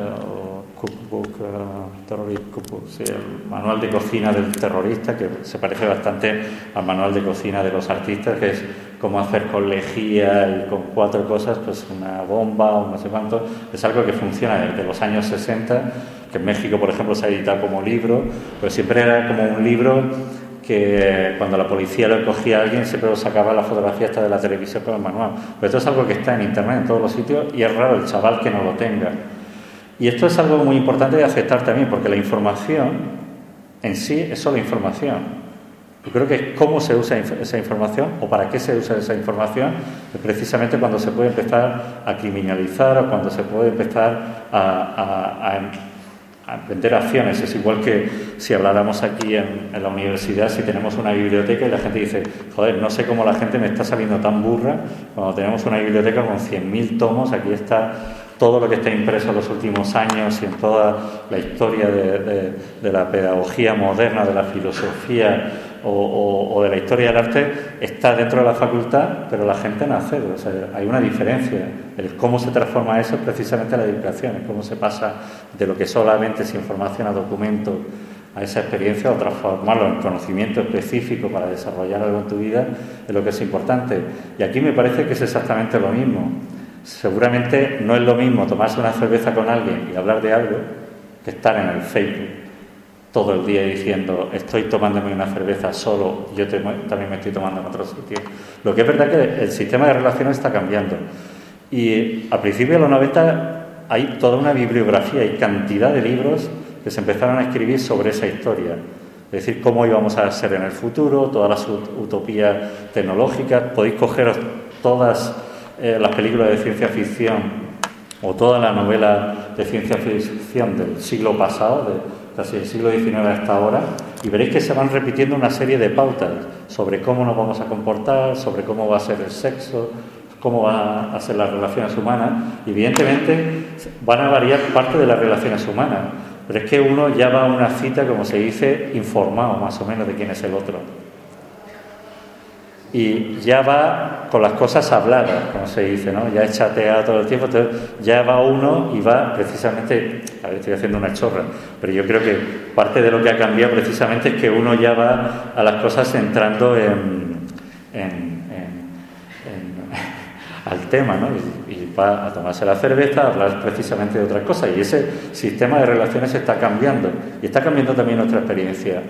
cookbook, uh, terrorist cookbook, sí, el manual de cocina del terrorista, que se parece bastante al manual de cocina de los artistas, que es cómo hacer con lejía y con cuatro cosas, pues una bomba o no sé cuánto. Es algo que funciona desde los años 60, que en México, por ejemplo, se ha editado como libro, pero siempre era como un libro que cuando la policía lo cogía a alguien siempre lo sacaba la fotografía esta de la televisión con el manual. Pero esto es algo que está en internet en todos los sitios y es raro el chaval que no lo tenga. Y esto es algo muy importante de aceptar también, porque la información en sí es solo información. Yo creo que cómo se usa esa información o para qué se usa esa información, es precisamente cuando se puede empezar a criminalizar o cuando se puede empezar a vender acciones. Es igual que si habláramos aquí en, la universidad, si tenemos una biblioteca y la gente dice, joder, no sé cómo la gente me está saliendo tan burra cuando tenemos una biblioteca con 100.000 tomos, aquí está todo lo que está impreso en los últimos años y en toda la historia de, la pedagogía moderna, de la filosofía o, de la historia del arte, está dentro de la facultad, pero la gente no accede. O sea, hay una diferencia. El cómo se transforma eso es precisamente la educación, es cómo se pasa de lo que solamente es información a documento a esa experiencia o transformarlo en conocimiento específico para desarrollar algo en tu vida es lo que es importante. Y aquí me parece que es exactamente lo mismo. Seguramente no es lo mismo tomarse una cerveza con alguien y hablar de algo que estar en el Facebook todo el día diciendo estoy tomándome una cerveza solo, yo también me estoy tomando en otro sitio. Lo que es verdad que el sistema de relaciones está cambiando. Y a principios de los 90 hay toda una bibliografía y cantidad de libros que se empezaron a escribir sobre esa historia. Es decir, cómo íbamos a ser en el futuro, todas las utopías tecnológicas. Podéis cogeros todas eh, las películas de ciencia ficción o toda la novela de ciencia ficción del siglo pasado, de casi el siglo XIX hasta ahora, y veréis que se van repitiendo una serie de pautas sobre cómo nos vamos a comportar, sobre cómo va a ser el sexo, cómo van a ser las relaciones humanas. Evidentemente van a variar parte de las relaciones humanas, pero es que uno ya va a una cita, como se dice, informado más o menos de quién es el otro y ya va con las cosas habladas, como se dice, ¿no? Ya es chateado todo el tiempo, entonces ya va uno y va precisamente, a ver, estoy haciendo una chorra, pero yo creo que parte de lo que ha cambiado precisamente es que uno ya va a las cosas entrando en, al tema, ¿no? Y, y, va a tomarse la cerveza, a hablar precisamente de otras cosas, y ese sistema de relaciones está cambiando, y está cambiando también nuestra experiencia.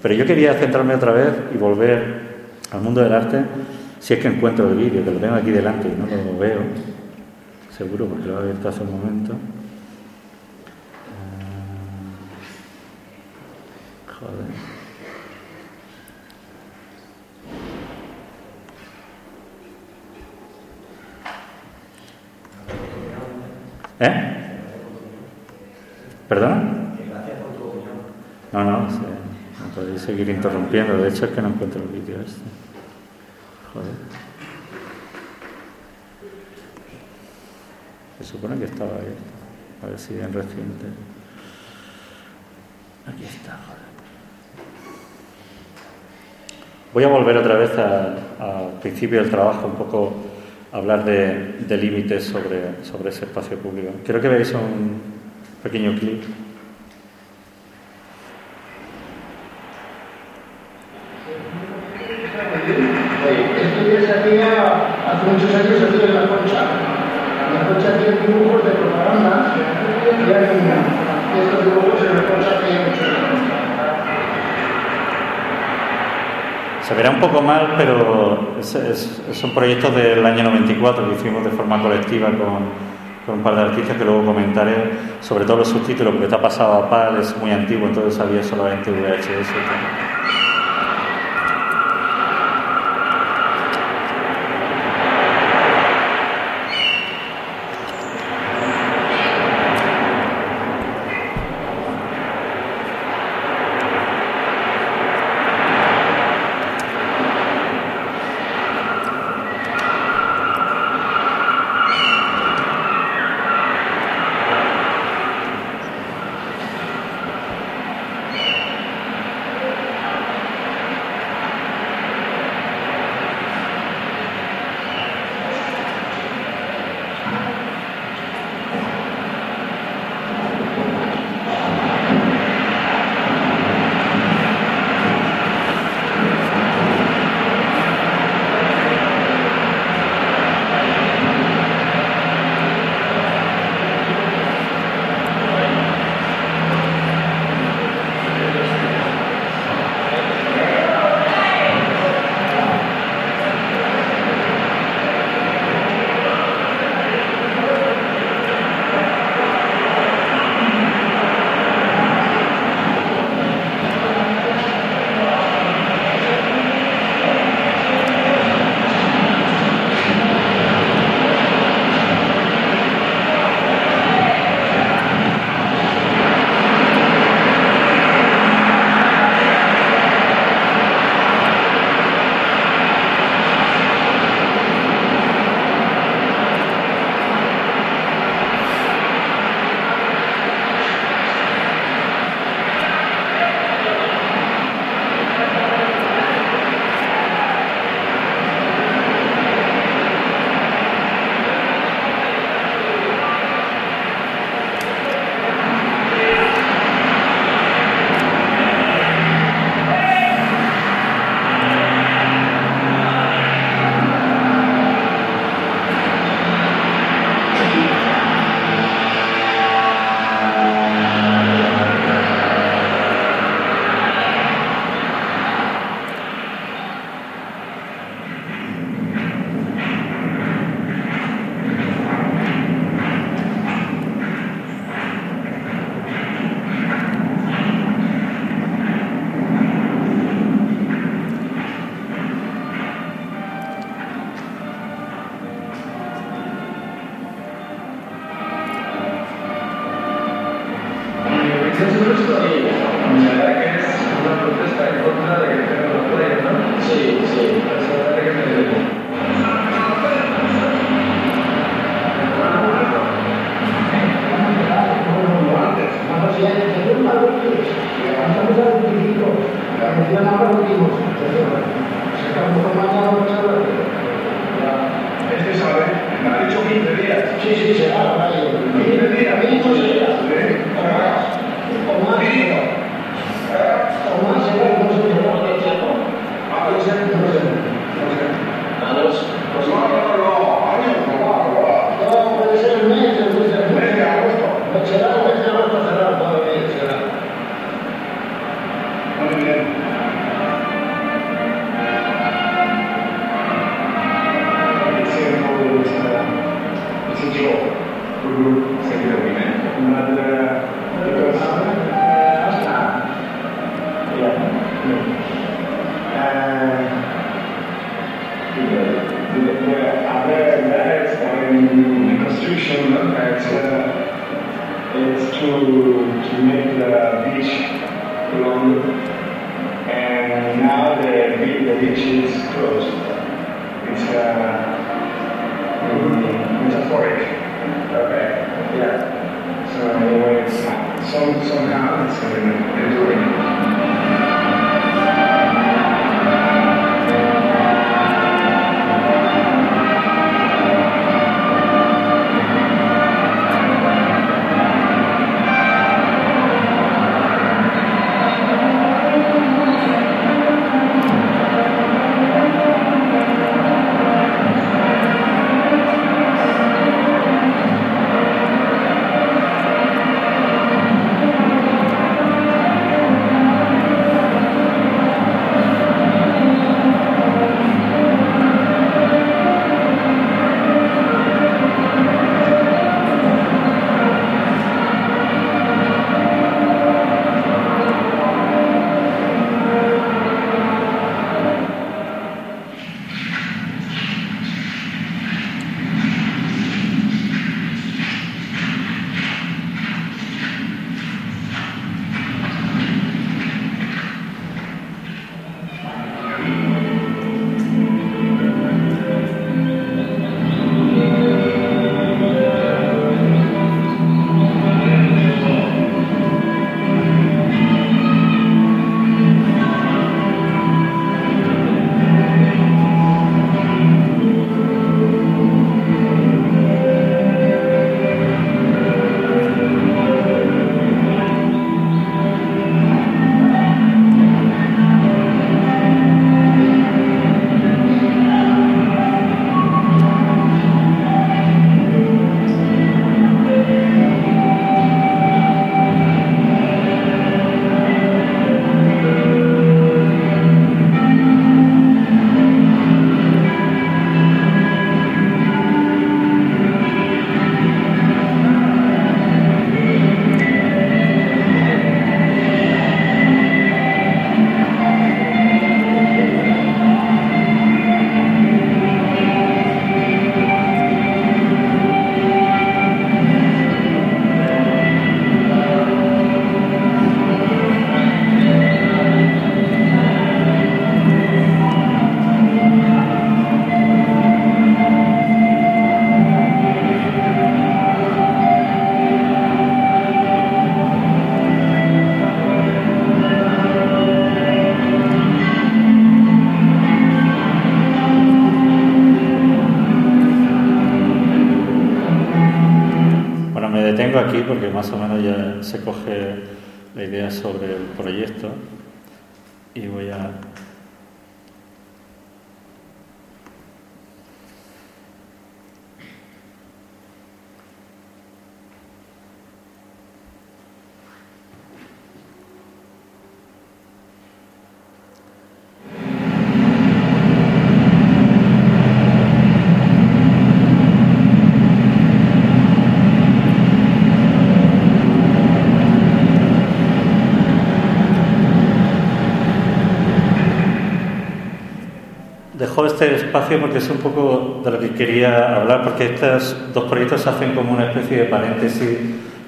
Pero yo quería centrarme otra vez y volver al mundo del arte, si es que encuentro el vídeo, que lo tengo aquí delante y no lo veo, seguro porque lo he abierto hace un momento. Ah, joder. ¿Eh? ¿Perdona? No, no, podéis seguir interrumpiendo. De hecho, es que no encuentro el vídeo este. Joder. Se supone que estaba ahí. A ver si en reciente. Aquí está, joder. Voy a volver otra vez al principio del trabajo, un poco hablar de, de límites sobre, sobre ese espacio público. Quiero que veáis un pequeño clip. Hace muchos años aquí en la concha. La concha tiene dibujos de propaganda y hay estos dibujos en la concha hay muchos Se verá un poco mal, pero es, es, son proyectos del año 94 que hicimos de forma colectiva con, con, un par de artistas que luego comentaré, sobre todo los subtítulos, porque está pasado a PAL, es muy antiguo, entonces había solamente VHS. vengo aquí porque más o menos ya se coge la idea sobre el proyecto y voy a este espacio porque es un poco de lo que quería hablar, porque estos dos proyectos hacen como una especie de paréntesis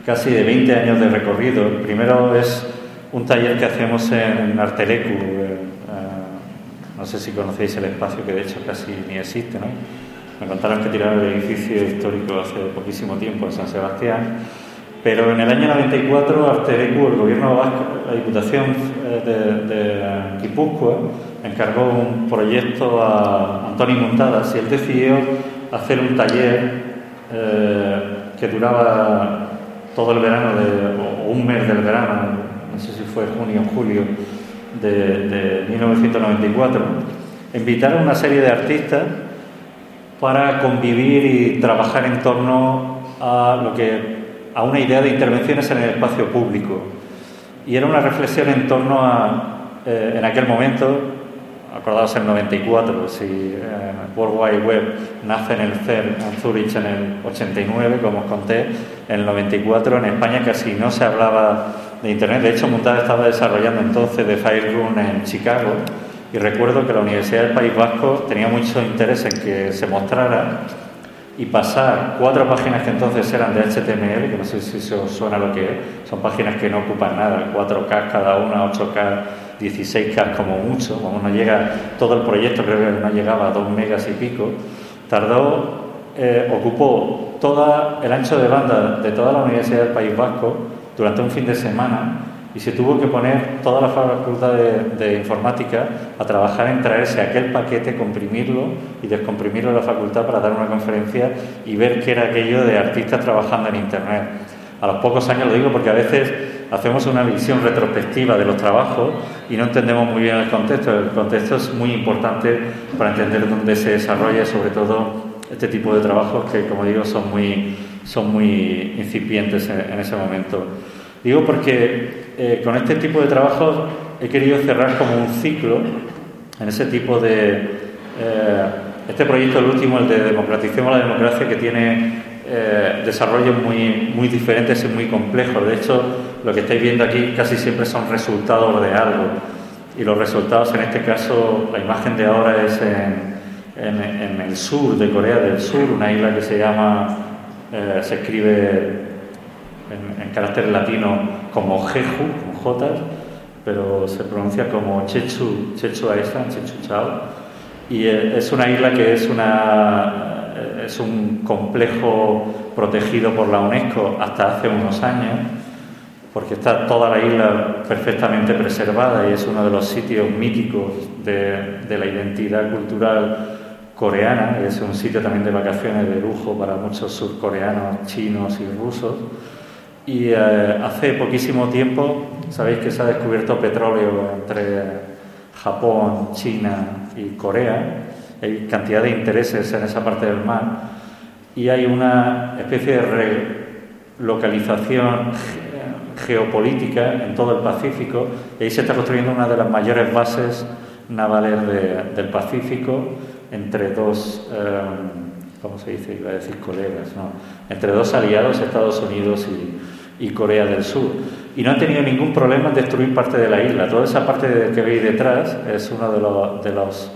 casi de 20 años de recorrido. El primero es un taller que hacemos en Artelecu. Eh, eh, no sé si conocéis el espacio, que de hecho casi ni existe. ¿no? Me contaron que tiraron el edificio histórico hace poquísimo tiempo en San Sebastián. Pero en el año 94, Artelecu, el gobierno vasco, la Diputación eh, de, de Guipúzcoa, encargó un proyecto a Antonio Montadas y él decidió hacer un taller que duraba todo el verano, de, o un mes del verano, no sé si fue junio o julio de, 1994, invitaron a una serie de artistas para convivir y trabajar en torno a lo que a una idea de intervenciones en el espacio público. Y era una reflexión en torno a, eh, en aquel momento, acordados en el 94, si eh, World Wide Web nace en el CER en Zurich en el 89, como os conté, en el 94 en España casi no se hablaba de Internet. De hecho, Montada estaba desarrollando entonces de Fireroom en Chicago y recuerdo que la Universidad del País Vasco tenía mucho interés en que se mostrara y pasar cuatro páginas que entonces eran de HTML, que no sé si os suena lo que es, son páginas que no ocupan nada, 4K cada una, 8K 16K como mucho, como no llega todo el proyecto, creo que no llegaba a 2 megas y pico, tardó, eh, ocupó todo el ancho de banda de toda la Universidad del País Vasco durante un fin de semana y se tuvo que poner toda la facultad de, informática a trabajar en traerse aquel paquete, comprimirlo y descomprimirlo en la facultad para dar una conferencia y ver qué era aquello de artistas trabajando en Internet. A los pocos años lo digo porque a veces hacemos una visión retrospectiva de los trabajos y no entendemos muy bien el contexto. El contexto es muy importante para entender dónde se desarrolla, sobre todo este tipo de trabajos que, como digo, son muy, son muy incipientes en, ese momento. Digo porque eh, con este tipo de trabajos he querido cerrar como un ciclo en ese tipo de... Eh, este proyecto, el último, el de democratización la democracia, que tiene eh, desarrollos muy, muy diferentes y muy complejos. De hecho, lo que estáis viendo aquí casi siempre son resultados de algo. Y los resultados, en este caso, la imagen de ahora es en, el sur de Corea del Sur, una isla que se llama, eh, se escribe en, carácter latino como Jeju, con J, pero se pronuncia como Chechu, Chechu Aishan, Chechu Chao. Y eh, es una isla que es una es un complejo protegido por la UNESCO hasta hace unos años, porque está toda la isla perfectamente preservada y es uno de los sitios míticos de, la identidad cultural coreana, es un sitio también de vacaciones de lujo para muchos surcoreanos, chinos y rusos. Y eh, hace poquísimo tiempo, sabéis que se ha descubierto petróleo entre Japón, China y Corea, hay cantidad de intereses en esa parte del mar y hay una especie de relocalización geopolítica en todo el Pacífico y ahí se está construyendo una de las mayores bases navales del Pacífico entre dos, em, ¿cómo se dice? Iba a decir colegas, ¿no? Entre dos aliados, Estados Unidos y, Corea del Sur. Y no han tenido ningún problema en destruir parte de la isla. Toda esa parte que veis detrás es uno de, de los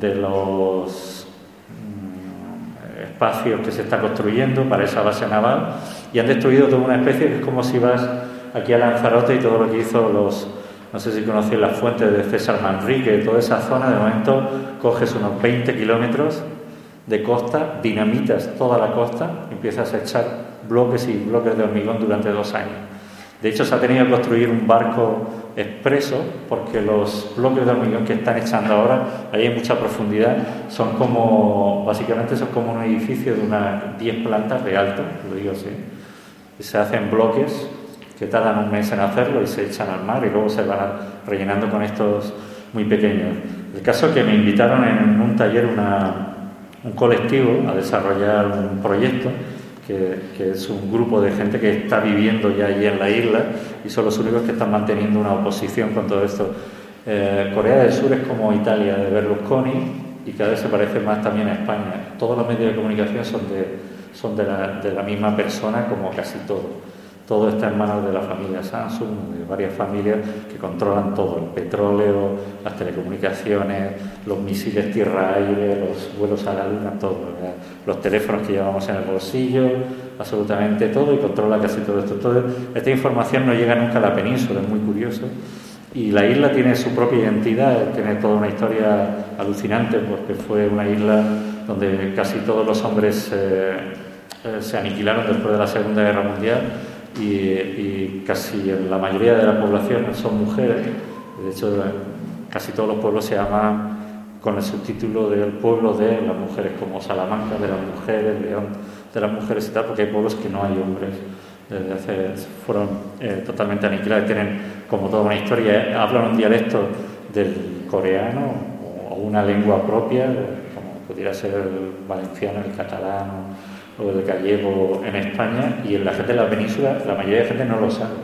de los mm, espacios que se está construyendo para esa base naval y han destruido toda una especie que es como si vas aquí a Lanzarote y todo lo que hizo los, no sé si conocéis las fuentes de César Manrique, toda esa zona, de momento coges unos 20 kilómetros de costa, dinamitas toda la costa, empiezas a echar bloques y bloques de hormigón durante dos años. De hecho, se ha tenido que construir un barco expreso porque los bloques de hormigón que están echando ahora, ahí hay mucha profundidad, son como, básicamente son como un edificio de unas 10 plantas de alto, lo digo así. Y se hacen bloques que tardan un mes en hacerlo y se echan al mar y luego se van rellenando con estos muy pequeños. El caso es que me invitaron en un taller un colectivo a desarrollar un proyecto que, es un grupo de gente que está viviendo ya allí en la isla y son los únicos que están manteniendo una oposición con todo esto. Eh, Corea del Sur es como Italia de Berlusconi y cada vez se parece más también a España. Todos los medios de comunicación son de, son la, de la misma persona como casi todo. Todo está en manos de la familia Samsung, de varias familias que controlan todo, el petróleo, las telecomunicaciones, los misiles tierra-aire, los vuelos a la luna, todo. Los teléfonos que llevamos en el bolsillo, absolutamente todo y controla casi todo esto. Entonces, esta información no llega nunca a la península, es muy curioso. Y la isla tiene su propia identidad, tiene toda una historia alucinante porque fue una isla donde casi todos los hombres eh, eh, se aniquilaron después de la Segunda Guerra Mundial y, y, casi la mayoría de la población son mujeres. De hecho, casi todos los pueblos se llaman con el subtítulo del pueblo de las mujeres, como Salamanca de las mujeres, León de las mujeres y tal, porque hay pueblos que no hay hombres desde hace, fueron eh, totalmente aniquilados, tienen como toda una historia, hablan un dialecto del coreano o una lengua propia, como pudiera ser el valenciano, el catalán o el gallego en España, y en la gente de la península, la mayoría de gente no lo sabe,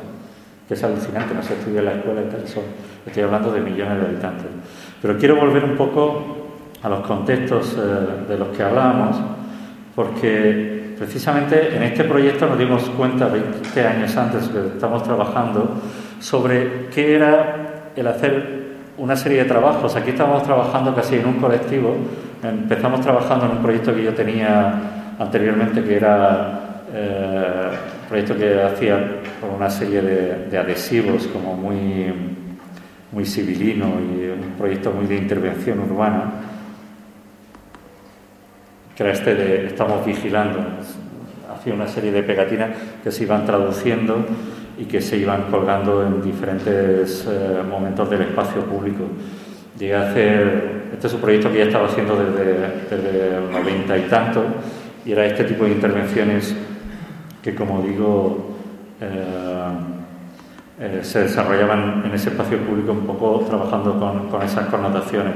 que es alucinante, no se estudia en la escuela y tal, estoy hablando de millones de habitantes. Pero quiero volver un poco a los contextos eh, de los que hablábamos, porque Precisamente en este proyecto nos dimos cuenta 20 años antes que estamos trabajando sobre qué era el hacer una serie de trabajos. Aquí estábamos trabajando casi en un colectivo. Empezamos trabajando en un proyecto que yo tenía anteriormente, que era eh, un proyecto que hacía con una serie de, adhesivos como muy, muy civilino y un proyecto muy de intervención urbana que era este de estamos vigilando. Hacía una serie de pegatinas que se iban traduciendo y que se iban colgando en diferentes eh, momentos del espacio público. Llegué a hacer, este es un proyecto que ya estaba haciendo desde, desde el 90 y tanto, y era este tipo de intervenciones que, como digo, eh, eh, se desarrollaban en ese espacio público un poco trabajando con, con esas connotaciones.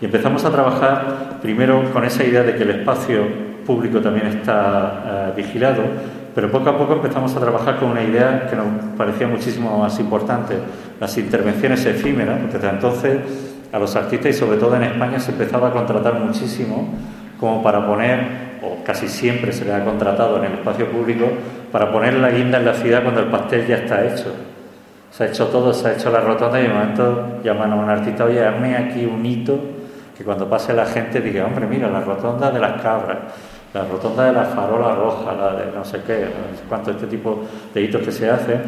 Y empezamos a trabajar primero con esa idea de que el espacio público también está eh, vigilado, pero poco a poco empezamos a trabajar con una idea que nos parecía muchísimo más importante, las intervenciones efímeras, desde entonces a los artistas y sobre todo en España se empezaba a contratar muchísimo como para poner, casi siempre se le ha contratado en el espacio público, para poner la guinda en la ciudad cuando el pastel ya está hecho. Se ha hecho todo, se ha hecho la rotonda y de momento llaman a un artista, oye, hazme aquí un hito que cuando pase la gente diga, hombre, mira, la rotonda de las cabras, la rotonda de la farola roja, la de no sé qué, no sé cuánto, este tipo de hitos que se hacen.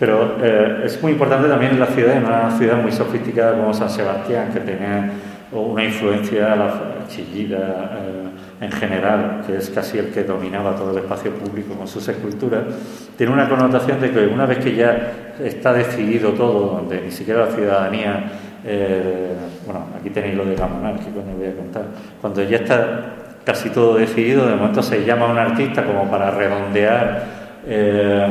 Pero eh, es muy importante también en la ciudad, en una ciudad muy sofisticada como San Sebastián, que tiene una influencia chillida eh, en general, que es casi el que dominaba todo el espacio público con sus esculturas, tiene una connotación de que una vez que ya está decidido todo, donde ni siquiera la ciudadanía eh, bueno, aquí tenéis lo de la monarquía, os voy a contar. Cuando ya está casi todo decidido, de momento se llama a un artista como para redondear eh,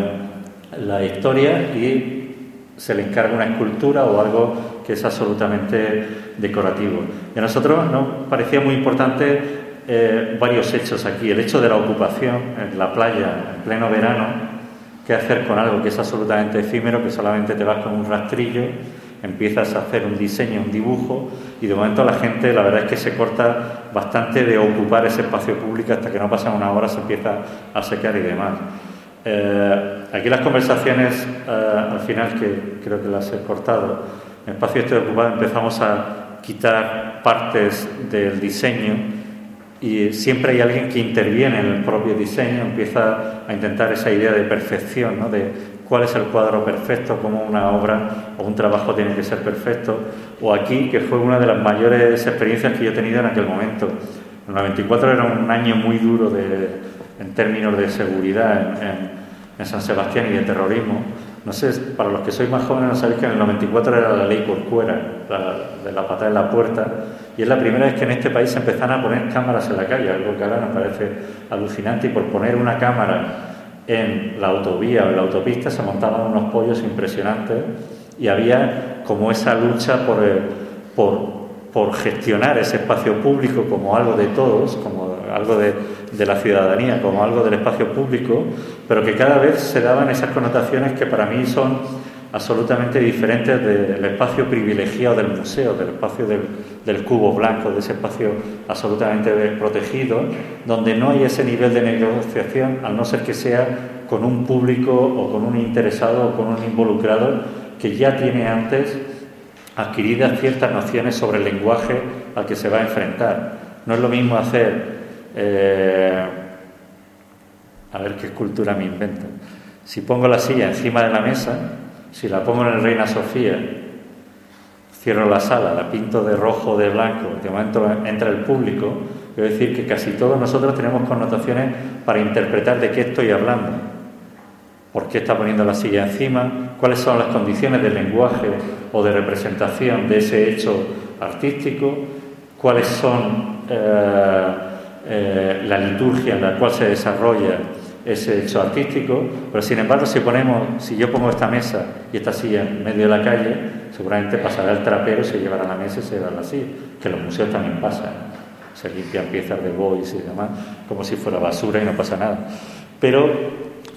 la historia y se le encarga una escultura o algo que es absolutamente decorativo. Y a nosotros nos parecía muy importante eh, varios hechos aquí. El hecho de la ocupación en la playa en pleno verano, qué hacer con algo que es absolutamente efímero, que solamente te vas con un rastrillo empiezas a hacer un diseño, un dibujo y de momento la gente la verdad es que se corta bastante de ocupar ese espacio público hasta que no pasan una hora se empieza a secar y demás. Eh, aquí las conversaciones eh, al final que creo que las he cortado, en espacio este ocupado empezamos a quitar partes del diseño y siempre hay alguien que interviene en el propio diseño, empieza a intentar esa idea de perfección, ¿no? de cuál es el cuadro perfecto, cómo una obra o un trabajo tiene que ser perfecto, o aquí, que fue una de las mayores experiencias que yo he tenido en aquel momento. El 94 era un año muy duro de, en términos de seguridad en, San Sebastián y de terrorismo. No sé, para los que sois más jóvenes no sabéis que en el 94 era la ley Corcuera, de la patada en la puerta, y es la primera vez que en este país se empezaron a poner cámaras en la calle, algo que ahora nos parece alucinante, y por poner una cámara en la autovía o en la autopista se montaban unos pollos impresionantes y había como esa lucha por, por, por gestionar ese espacio público como algo de todos, como algo de, de, la ciudadanía, como algo del espacio público, pero que cada vez se daban esas connotaciones que para mí son absolutamente diferentes del espacio privilegiado del museo, del espacio del, del, cubo blanco, de ese espacio absolutamente protegido, donde no hay ese nivel de negociación, al no ser que sea con un público o con un interesado o con un involucrado que ya tiene antes adquiridas ciertas nociones sobre el lenguaje al que se va a enfrentar. No es lo mismo hacer eh, a ver qué escultura me invento. Si pongo la silla encima de la mesa, si la pongo en el Reina Sofía, cierro la sala, la pinto de rojo de blanco, de momento entra el público, quiero decir que casi todos nosotros tenemos connotaciones para interpretar de qué estoy hablando. ¿Por qué está poniendo la silla encima? ¿Cuáles son las condiciones del lenguaje o de representación de ese hecho artístico? ¿Cuáles son eh, eh, la liturgia en la cual se desarrolla ese hecho artístico, pero sin embargo si ponemos, si yo pongo esta mesa y esta silla en medio de la calle, seguramente pasará el trapero, se llevará la mesa y se llevará así, que los museos también pasa, se limpian piezas de bois y demás, como si fuera basura y no pasa nada. Pero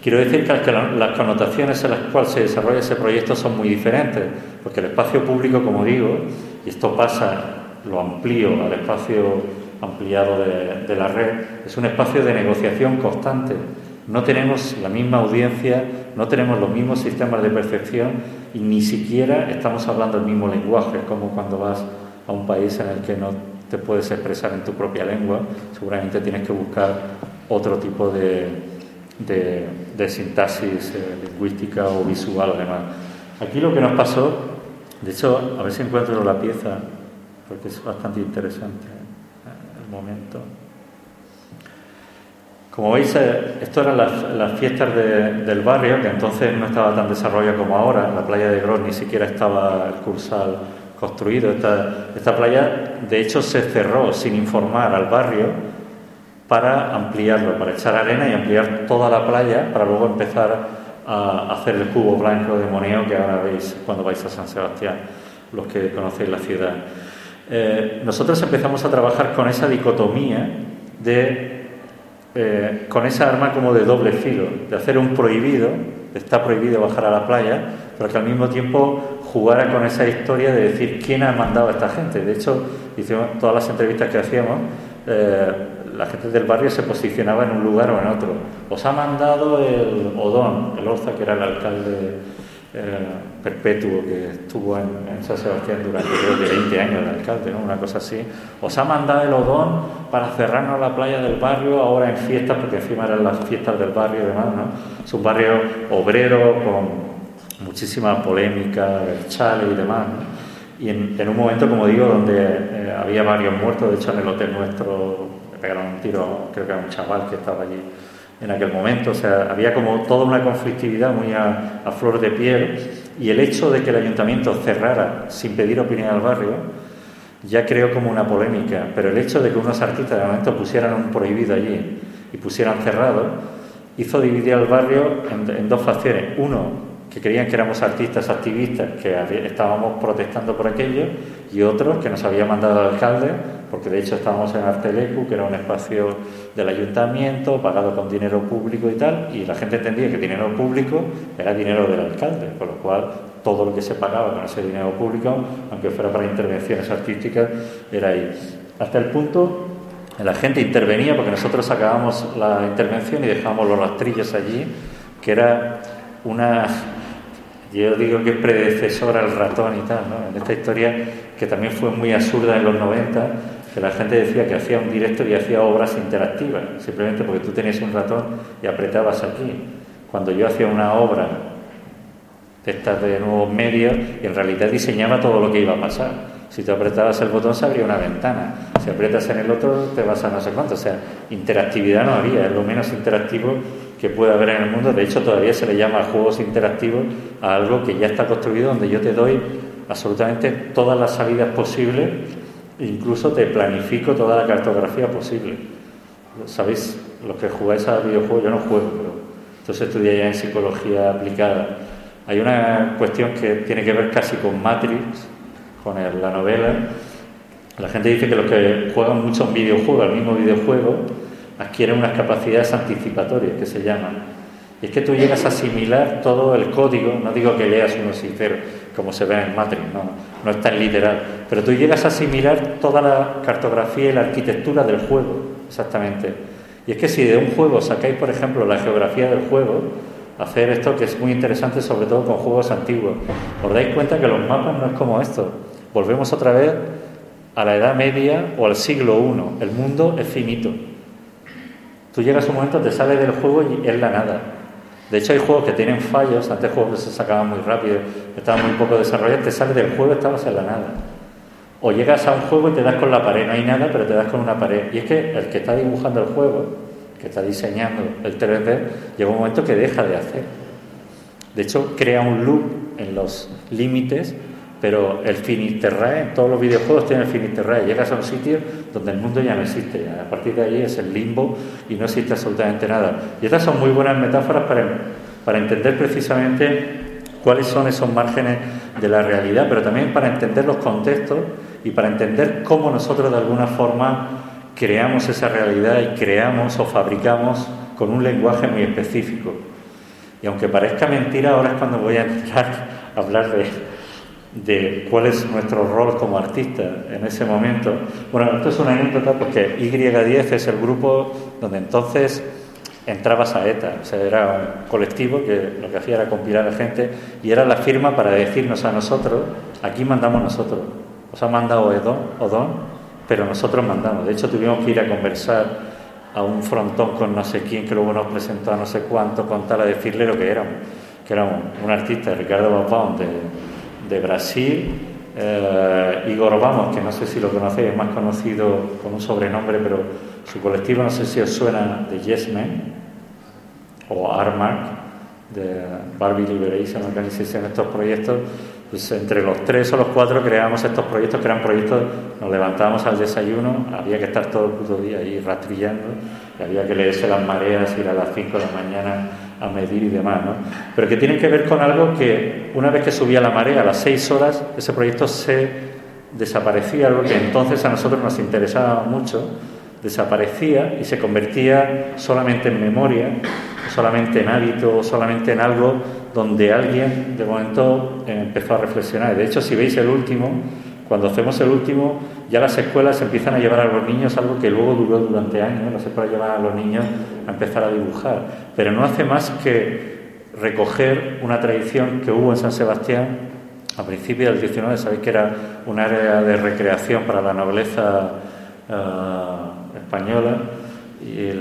quiero decir que las connotaciones en las cuales se desarrolla ese proyecto son muy diferentes, porque el espacio público, como digo, y esto pasa, lo amplío al espacio ampliado de, de la red, es un espacio de negociación constante no tenemos la misma audiencia, no tenemos los mismos sistemas de percepción y ni siquiera estamos hablando el mismo lenguaje, como cuando vas a un país en el que no te puedes expresar en tu propia lengua, seguramente tienes que buscar otro tipo de, de, sintaxis eh, lingüística o visual además. Aquí lo que nos pasó, de hecho, a ver si encuentro la pieza, porque es bastante interesante ¿eh? el momento. Como veis, eh, esto eran las, fiestas del barrio, que entonces no estaba tan desarrollado como ahora. La playa de Gros ni siquiera estaba el cursal construido. Esta, esta playa, de hecho, se cerró sin informar al barrio para ampliarlo, para echar arena y ampliar toda la playa, para luego empezar a hacer el cubo blanco de Moneo que ahora veis cuando vais a San Sebastián, los que conocéis la ciudad. Eh, nosotros empezamos a trabajar con esa dicotomía de eh, con esa arma como de doble filo, de hacer un prohibido, está prohibido bajar a la playa, pero que al mismo tiempo jugara con esa historia de decir quién ha mandado a esta gente. De hecho, hicimos todas las entrevistas que hacíamos, eh, la gente del barrio se posicionaba en un lugar o en otro. Os ha mandado el Odón, el Orza, que era el alcalde eh, perpetuo que estuvo en, San Sebastián durante creo que 20 años de alcalde, ¿no? una cosa así. Os ha mandado el Odón para cerrarnos la playa del barrio ahora en fiestas, porque encima eran las fiestas del barrio y demás, ¿no? Es un barrio obrero con muchísima polémica, chale y demás, Y en, un momento, como digo, donde eh, había varios muertos, de hecho en el hotel nuestro le pegaron un tiro, creo que era un chaval que estaba allí en aquel momento. O sea, había como toda una conflictividad muy a, flor de piel y el hecho de que el ayuntamiento cerrara sin pedir opinión al barrio ya creó como una polémica, pero el hecho de que unos artistas de momento pusieran un prohibido allí y pusieran cerrado hizo dividir al barrio en, en dos facciones. Uno, que creían que éramos artistas activistas, que estábamos protestando por aquello, y otros que nos había mandado el alcalde, porque de hecho estábamos en Artelecu, que era un espacio del ayuntamiento, pagado con dinero público y tal, y la gente entendía que dinero público era dinero del alcalde, con lo cual todo lo que se pagaba con ese dinero público, aunque fuera para intervenciones artísticas, era ahí. Hasta el punto la gente intervenía porque nosotros acabamos la intervención y dejábamos los rastrillos allí, que era una yo digo que es predecesor al ratón y tal, ¿no? En esta historia que también fue muy absurda en los 90, que la gente decía que hacía un directo y hacía obras interactivas, simplemente porque tú tenías un ratón y apretabas aquí. Cuando yo hacía una obra de estas de nuevos medios, en realidad diseñaba todo lo que iba a pasar. Si tú apretabas el botón se abría una ventana, si aprietas en el otro te vas a no sé cuánto. O sea, interactividad no había, es lo menos interactivo que puede haber en el mundo. De hecho, todavía se le llama juegos interactivos a algo que ya está construido, donde yo te doy absolutamente todas las salidas posibles, incluso te planifico toda la cartografía posible. ¿Sabéis? Los que jugáis a videojuegos, yo no juego, pero entonces estudié ya en psicología aplicada. Hay una cuestión que tiene que ver casi con Matrix, con la novela. La gente dice que los que juegan mucho un videojuego, al mismo videojuego, adquieren unas capacidades anticipatorias que se llaman. Y es que tú llegas a asimilar todo el código, no digo que leas uno y como se ve en Matrix, no, no es tan literal, pero tú llegas a asimilar toda la cartografía y la arquitectura del juego, exactamente. Y es que si de un juego sacáis, por ejemplo, la geografía del juego, hacer esto que es muy interesante, sobre todo con juegos antiguos, os dais cuenta que los mapas no es como esto. Volvemos otra vez a la Edad Media o al siglo I. El mundo es finito. Tú llegas a un momento, te sales del juego y es la nada. De hecho, hay juegos que tienen fallos, antes juegos que se sacaban muy rápido, estaban muy poco desarrollados, te sales del juego y estabas en la nada. O llegas a un juego y te das con la pared, no hay nada, pero te das con una pared. Y es que el que está dibujando el juego, que está diseñando el 3D, llega un momento que deja de hacer. De hecho, crea un loop en los límites, pero el finiterrae, todos los videojuegos tienen el finiterrae. Llegas a un sitio donde el mundo ya no existe. A partir de ahí es el limbo y no existe absolutamente nada. Y estas son muy buenas metáforas para, para entender precisamente cuáles son esos márgenes de la realidad, pero también para entender los contextos y para entender cómo nosotros de alguna forma creamos esa realidad y creamos o fabricamos con un lenguaje muy específico. Y aunque parezca mentira, ahora es cuando voy a entrar a hablar de, de cuál es nuestro rol como artista en ese momento. Bueno, esto es una anécdota porque Y10 es el grupo donde entonces entraba Saeta, o sea, era un colectivo que lo que hacía era compilar a gente y era la firma para decirnos a nosotros, aquí mandamos nosotros, os ha mandado Edón, Odón, pero nosotros mandamos. De hecho, tuvimos que ir a conversar a un frontón con no sé quién que luego nos presentó a no sé cuánto, con tal a decirle lo que éramos, que éramos un artista, Ricardo Babón, de de Brasil, eh, Igor Vamos, que no sé si lo conocéis, es más conocido con un sobrenombre, pero su colectivo no sé si os suena de Yes Men o Armark, de Barbie Liberation Organization, estos proyectos, pues entre los tres o los cuatro creamos estos proyectos, que eran proyectos, nos levantábamos al desayuno, había que estar todo el puto día ahí rastrillando, y había que leerse las mareas, ir a las 5 de la mañana a medir y demás, ¿no? Pero que tienen que ver con algo que una vez que subía la marea a las seis horas, ese proyecto se desaparecía, algo que entonces a nosotros nos interesaba mucho, desaparecía y se convertía solamente en memoria, solamente en hábito, solamente en algo donde alguien de momento empezó a reflexionar. De hecho, si veis el último, cuando hacemos el último, ya las escuelas empiezan a llevar a los niños algo que luego duró durante años, las escuelas llevan a los niños a empezar a dibujar, pero no hace más que recoger una tradición que hubo en San Sebastián a principios del XIX, sabéis que era un área de recreación para la nobleza eh, española y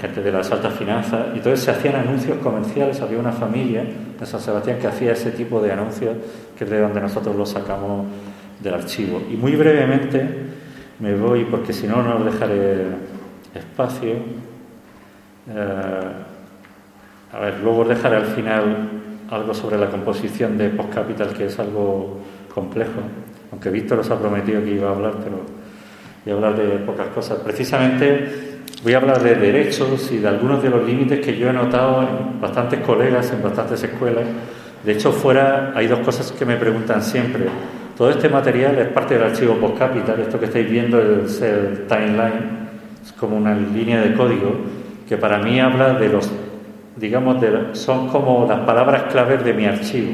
gente de las altas finanzas, y entonces se hacían anuncios comerciales, había una familia en San Sebastián que hacía ese tipo de anuncios, que es de donde nosotros lo sacamos del archivo. Y muy brevemente me voy, porque si no, no dejaré espacio. Eh, a ver, luego dejaré al final algo sobre la composición de Post Capital, que es algo complejo, aunque Víctor os ha prometido que iba a hablar, pero voy a hablar de pocas cosas. Precisamente voy a hablar de derechos y de algunos de los límites que yo he notado en bastantes colegas, en bastantes escuelas. De hecho, fuera hay dos cosas que me preguntan siempre. Todo este material es parte del archivo PostCapital, esto que estáis viendo es el timeline, es como una línea de código que para mí habla de los, digamos, de, son como las palabras claves de mi archivo.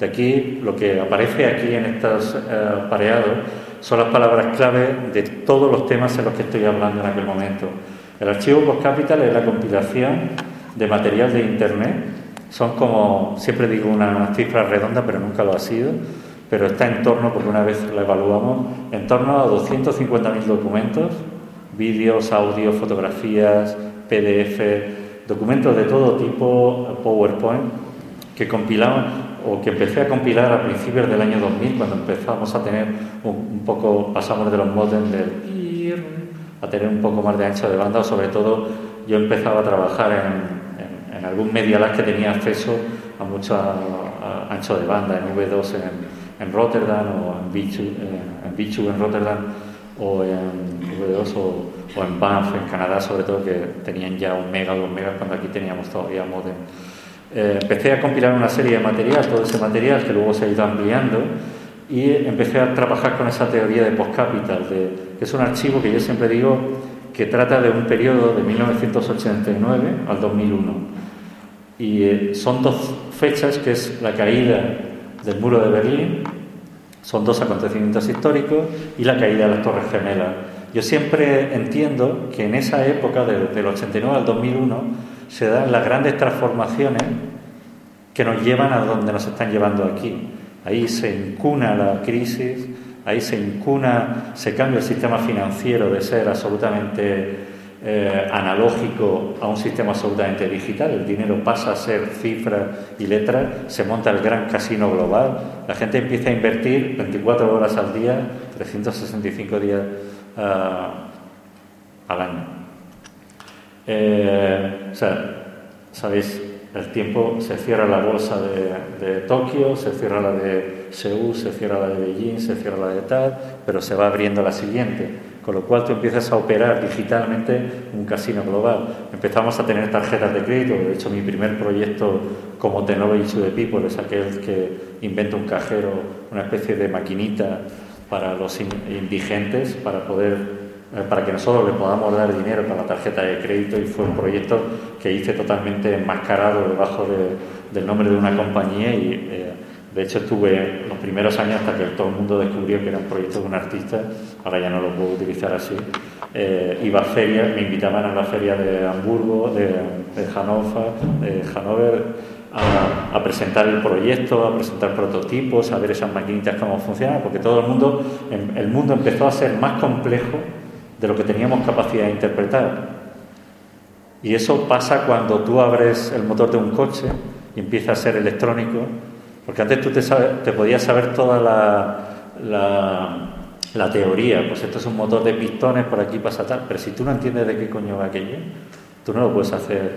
De aquí, lo que aparece aquí en estos eh, pareados son las palabras clave de todos los temas en los que estoy hablando en aquel momento. El archivo PostCapital es la compilación de material de Internet. Son como, siempre digo una cifra redonda, pero nunca lo ha sido pero está en torno, porque una vez la evaluamos, en torno a 250.000 documentos, vídeos, audios, fotografías, PDF, documentos de todo tipo, PowerPoint, que compilamos o que empecé a compilar a principios del año 2000, cuando empezamos a tener un, poco, pasamos de los modems del a tener un poco más de ancho de banda, o sobre todo yo empezaba a trabajar en, en, algún Media Lab que tenía acceso a mucho ancho de banda, en V2, en en Rotterdam o en Bichu, eh, en, Bichu, en Rotterdam o en V2 o, en Banff, en Canadá, sobre todo, que tenían ya un mega o dos megas cuando aquí teníamos todavía modem. Eh, empecé a compilar una serie de material, todo ese material que luego se ha ido ampliando y empecé a trabajar con esa teoría de postcapital, de, que es un archivo que yo siempre digo que trata de un periodo de 1989 al 2001. Y eh, son dos fechas que es la caída del muro de Berlín, son dos acontecimientos históricos, y la caída de las Torres Gemelas. Yo siempre entiendo que en esa época, del 89 al 2001, se dan las grandes transformaciones que nos llevan a donde nos están llevando aquí. Ahí se incuna la crisis, ahí se incuna, se cambia el sistema financiero de ser absolutamente eh, analógico a un sistema absolutamente digital. El dinero pasa a ser cifras y letras, se monta el gran casino global, la gente empieza a invertir 24 horas al día, 365 días ah, al año. Eh, o sea, sabéis, el tiempo se cierra la bolsa de, de, Tokio, se cierra la de Seúl, se cierra la de Beijing, se cierra la de tal, pero se va abriendo la siguiente con lo cual tú empiezas a operar digitalmente un casino global. Empezamos a tener tarjetas de crédito, de hecho mi primer proyecto como Technology de People es aquel que inventa un cajero, una especie de maquinita para los indigentes, para poder eh, para que nosotros le podamos dar dinero para la tarjeta de crédito y fue un proyecto que hice totalmente enmascarado debajo del nombre de una compañía y eh, de hecho, estuve los primeros años hasta que todo el mundo descubrió que era un proyecto de un artista, ahora ya no lo puedo utilizar así. Eh, iba a ferias, me invitaban a la feria de Hamburgo, de, de Hannover, de Hannover a, presentar el proyecto, a presentar prototipos, a ver esas maquinitas cómo funcionan, porque todo el mundo, el mundo empezó a ser más complejo de lo que teníamos capacidad de interpretar. Y eso pasa cuando tú abres el motor de un coche y empieza a ser electrónico porque antes tú te, te podías saber toda la, teoría, pues esto es un motor de pistones, por aquí pasa tal, pero si tú no entiendes de qué coño va aquello, tú no lo puedes hacer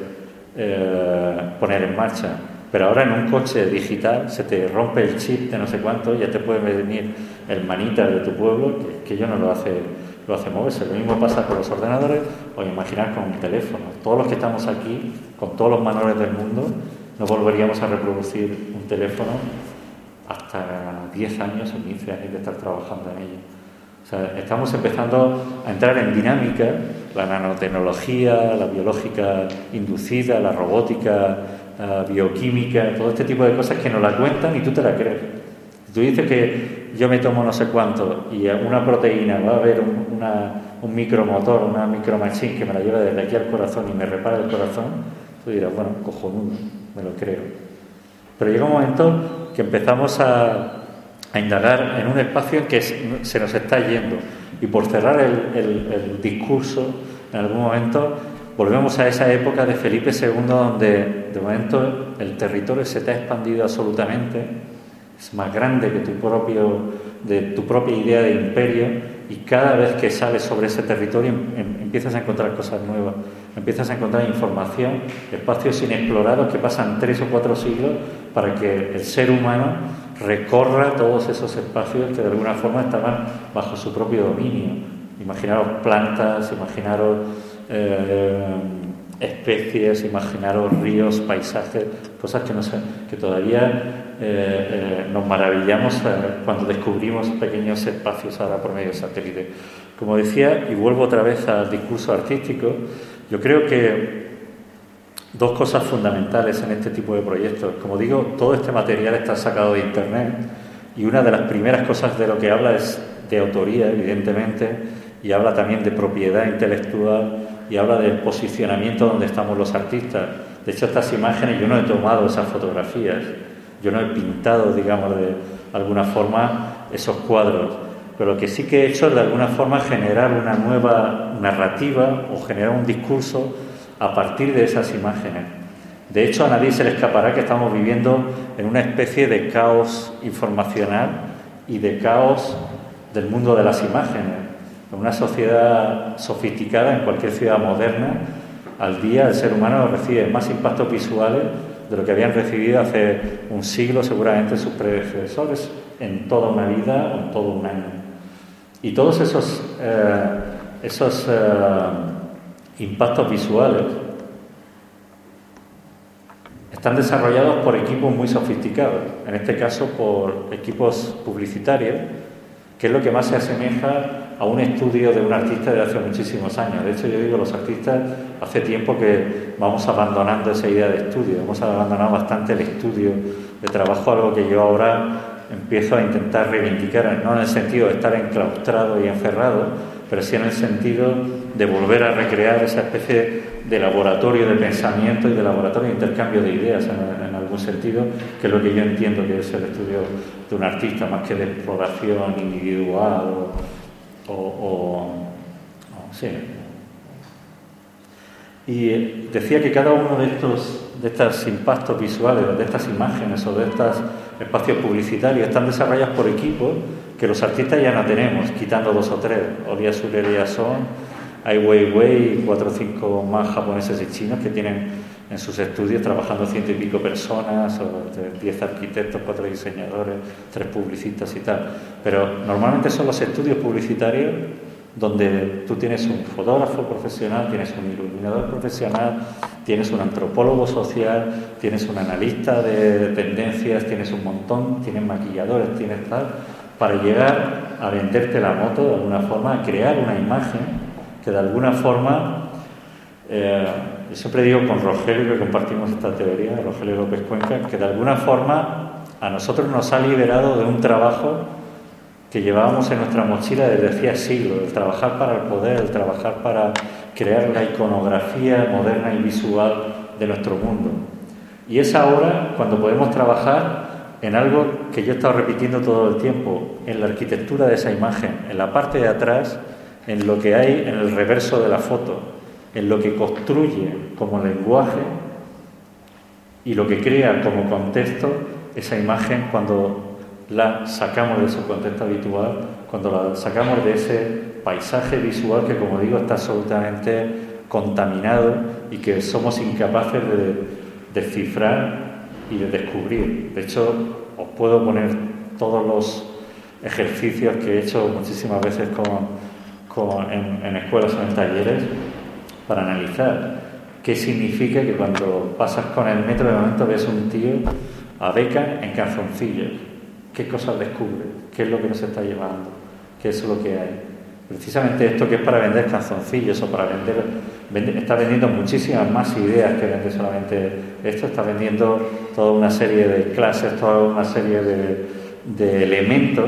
eh, poner en marcha. Pero ahora en un coche digital se te rompe el chip de no sé cuánto, ya te puede venir el manita de tu pueblo, que, que yo no lo hace, lo hace moverse. Lo mismo pasa con los ordenadores, o imaginar con un teléfono. Todos los que estamos aquí, con todos los manuales del mundo, no volveríamos a reproducir un teléfono hasta 10 años o 15 años de estar trabajando en ello. O sea, estamos empezando a entrar en dinámica, la nanotecnología, la biológica inducida, la robótica, la bioquímica, todo este tipo de cosas que nos la cuentan y tú te la crees. Tú dices que yo me tomo no sé cuánto y una proteína, va a haber un micromotor, una micromachine que me la lleva desde aquí al corazón y me repara el corazón, tú dirás, bueno, cojonudo me lo creo. Pero llega un momento que empezamos a, indagar en un espacio en que se nos está yendo. Y por cerrar el, discurso, en algún momento volvemos a esa época de Felipe II donde de momento el territorio se te ha expandido absolutamente, es más grande que tu propio, de tu propia idea de imperio y cada vez que sales sobre ese territorio em, em, empiezas a encontrar cosas nuevas, empiezas a encontrar información, espacios inexplorados que pasan tres o cuatro siglos para que el ser humano recorra todos esos espacios que de alguna forma estaban bajo su propio dominio. Imaginaros plantas, imaginaros eh, especies, imaginaros ríos, paisajes, cosas que, todavía eh, eh, nos maravillamos cuando descubrimos pequeños espacios ahora por medio de satélite. Como decía, y vuelvo otra vez al discurso artístico, yo creo que dos cosas fundamentales en este tipo de proyectos. Como digo, todo este material está sacado de Internet y una de las primeras cosas de lo que habla es de autoría, evidentemente, y habla también de propiedad intelectual y habla del posicionamiento donde estamos los artistas. De hecho, estas imágenes yo no he tomado esas fotografías. Yo no he pintado, digamos, de alguna forma esos cuadros, pero lo que sí que he hecho es de alguna forma generar una nueva narrativa o generar un discurso a partir de esas imágenes. De hecho, a nadie se le escapará que estamos viviendo en una especie de caos informacional y de caos del mundo de las imágenes. En una sociedad sofisticada, en cualquier ciudad moderna, al día el ser humano recibe más impactos visuales de lo que habían recibido hace un siglo seguramente sus predecesores en toda una vida o en todo un año. Y todos esos, eh, esos eh, impactos visuales están desarrollados por equipos muy sofisticados, en este caso por equipos publicitarios, que es lo que más se asemeja a un estudio de un artista de hace muchísimos años. De hecho, yo digo, los artistas hace tiempo que vamos abandonando esa idea de estudio, hemos abandonado bastante el estudio de trabajo, algo que yo ahora empiezo a intentar reivindicar, no en el sentido de estar enclaustrado y encerrado, pero sí en el sentido de volver a recrear esa especie de laboratorio de pensamiento y de laboratorio de intercambio de ideas en, algún sentido, que es lo que yo entiendo que es el estudio de un artista, más que de exploración individual o, o, sí, Y eh, decía que cada uno de estos, de estos impactos visuales, de estas imágenes o de estos espacios publicitarios están desarrollados por equipos que los artistas ya no tenemos, quitando dos o tres. Oria Sur y Son, Ai Weiwei cuatro o cinco más japoneses y chinos que tienen en sus estudios trabajando ciento y pico personas, o diez arquitectos, cuatro diseñadores, tres publicistas y tal. Pero normalmente son los estudios publicitarios donde tú tienes un fotógrafo profesional, tienes un iluminador profesional, tienes un antropólogo social, tienes un analista de tendencias, tienes un montón, tienes maquilladores, tienes tal, para llegar a venderte la moto de alguna forma, a crear una imagen que de alguna forma, eh, yo siempre digo con Rogelio que compartimos esta teoría, Rogelio López Cuenca, que de alguna forma a nosotros nos ha liberado de un trabajo que llevábamos en nuestra mochila desde hacía siglos, el trabajar para el poder, el trabajar para crear la iconografía moderna y visual de nuestro mundo. Y es ahora cuando podemos trabajar en algo que yo he estado repitiendo todo el tiempo, en la arquitectura de esa imagen, en la parte de atrás, en lo que hay en el reverso de la foto, en lo que construye como lenguaje y lo que crea como contexto esa imagen cuando la sacamos de su contexto habitual, cuando la sacamos de ese paisaje visual que, como digo, está absolutamente contaminado y que somos incapaces de descifrar y de descubrir. De hecho, os puedo poner todos los ejercicios que he hecho muchísimas veces con, en, en escuelas o en talleres para analizar qué significa que cuando pasas con el metro de momento ves un tío a beca en calzoncillos qué cosas descubre, qué es lo que nos está llevando, qué es lo que hay. Precisamente esto que es para vender calzoncillos o para vender, está vendiendo muchísimas más ideas que vender solamente esto, está vendiendo toda una serie de clases, toda una serie de, de elementos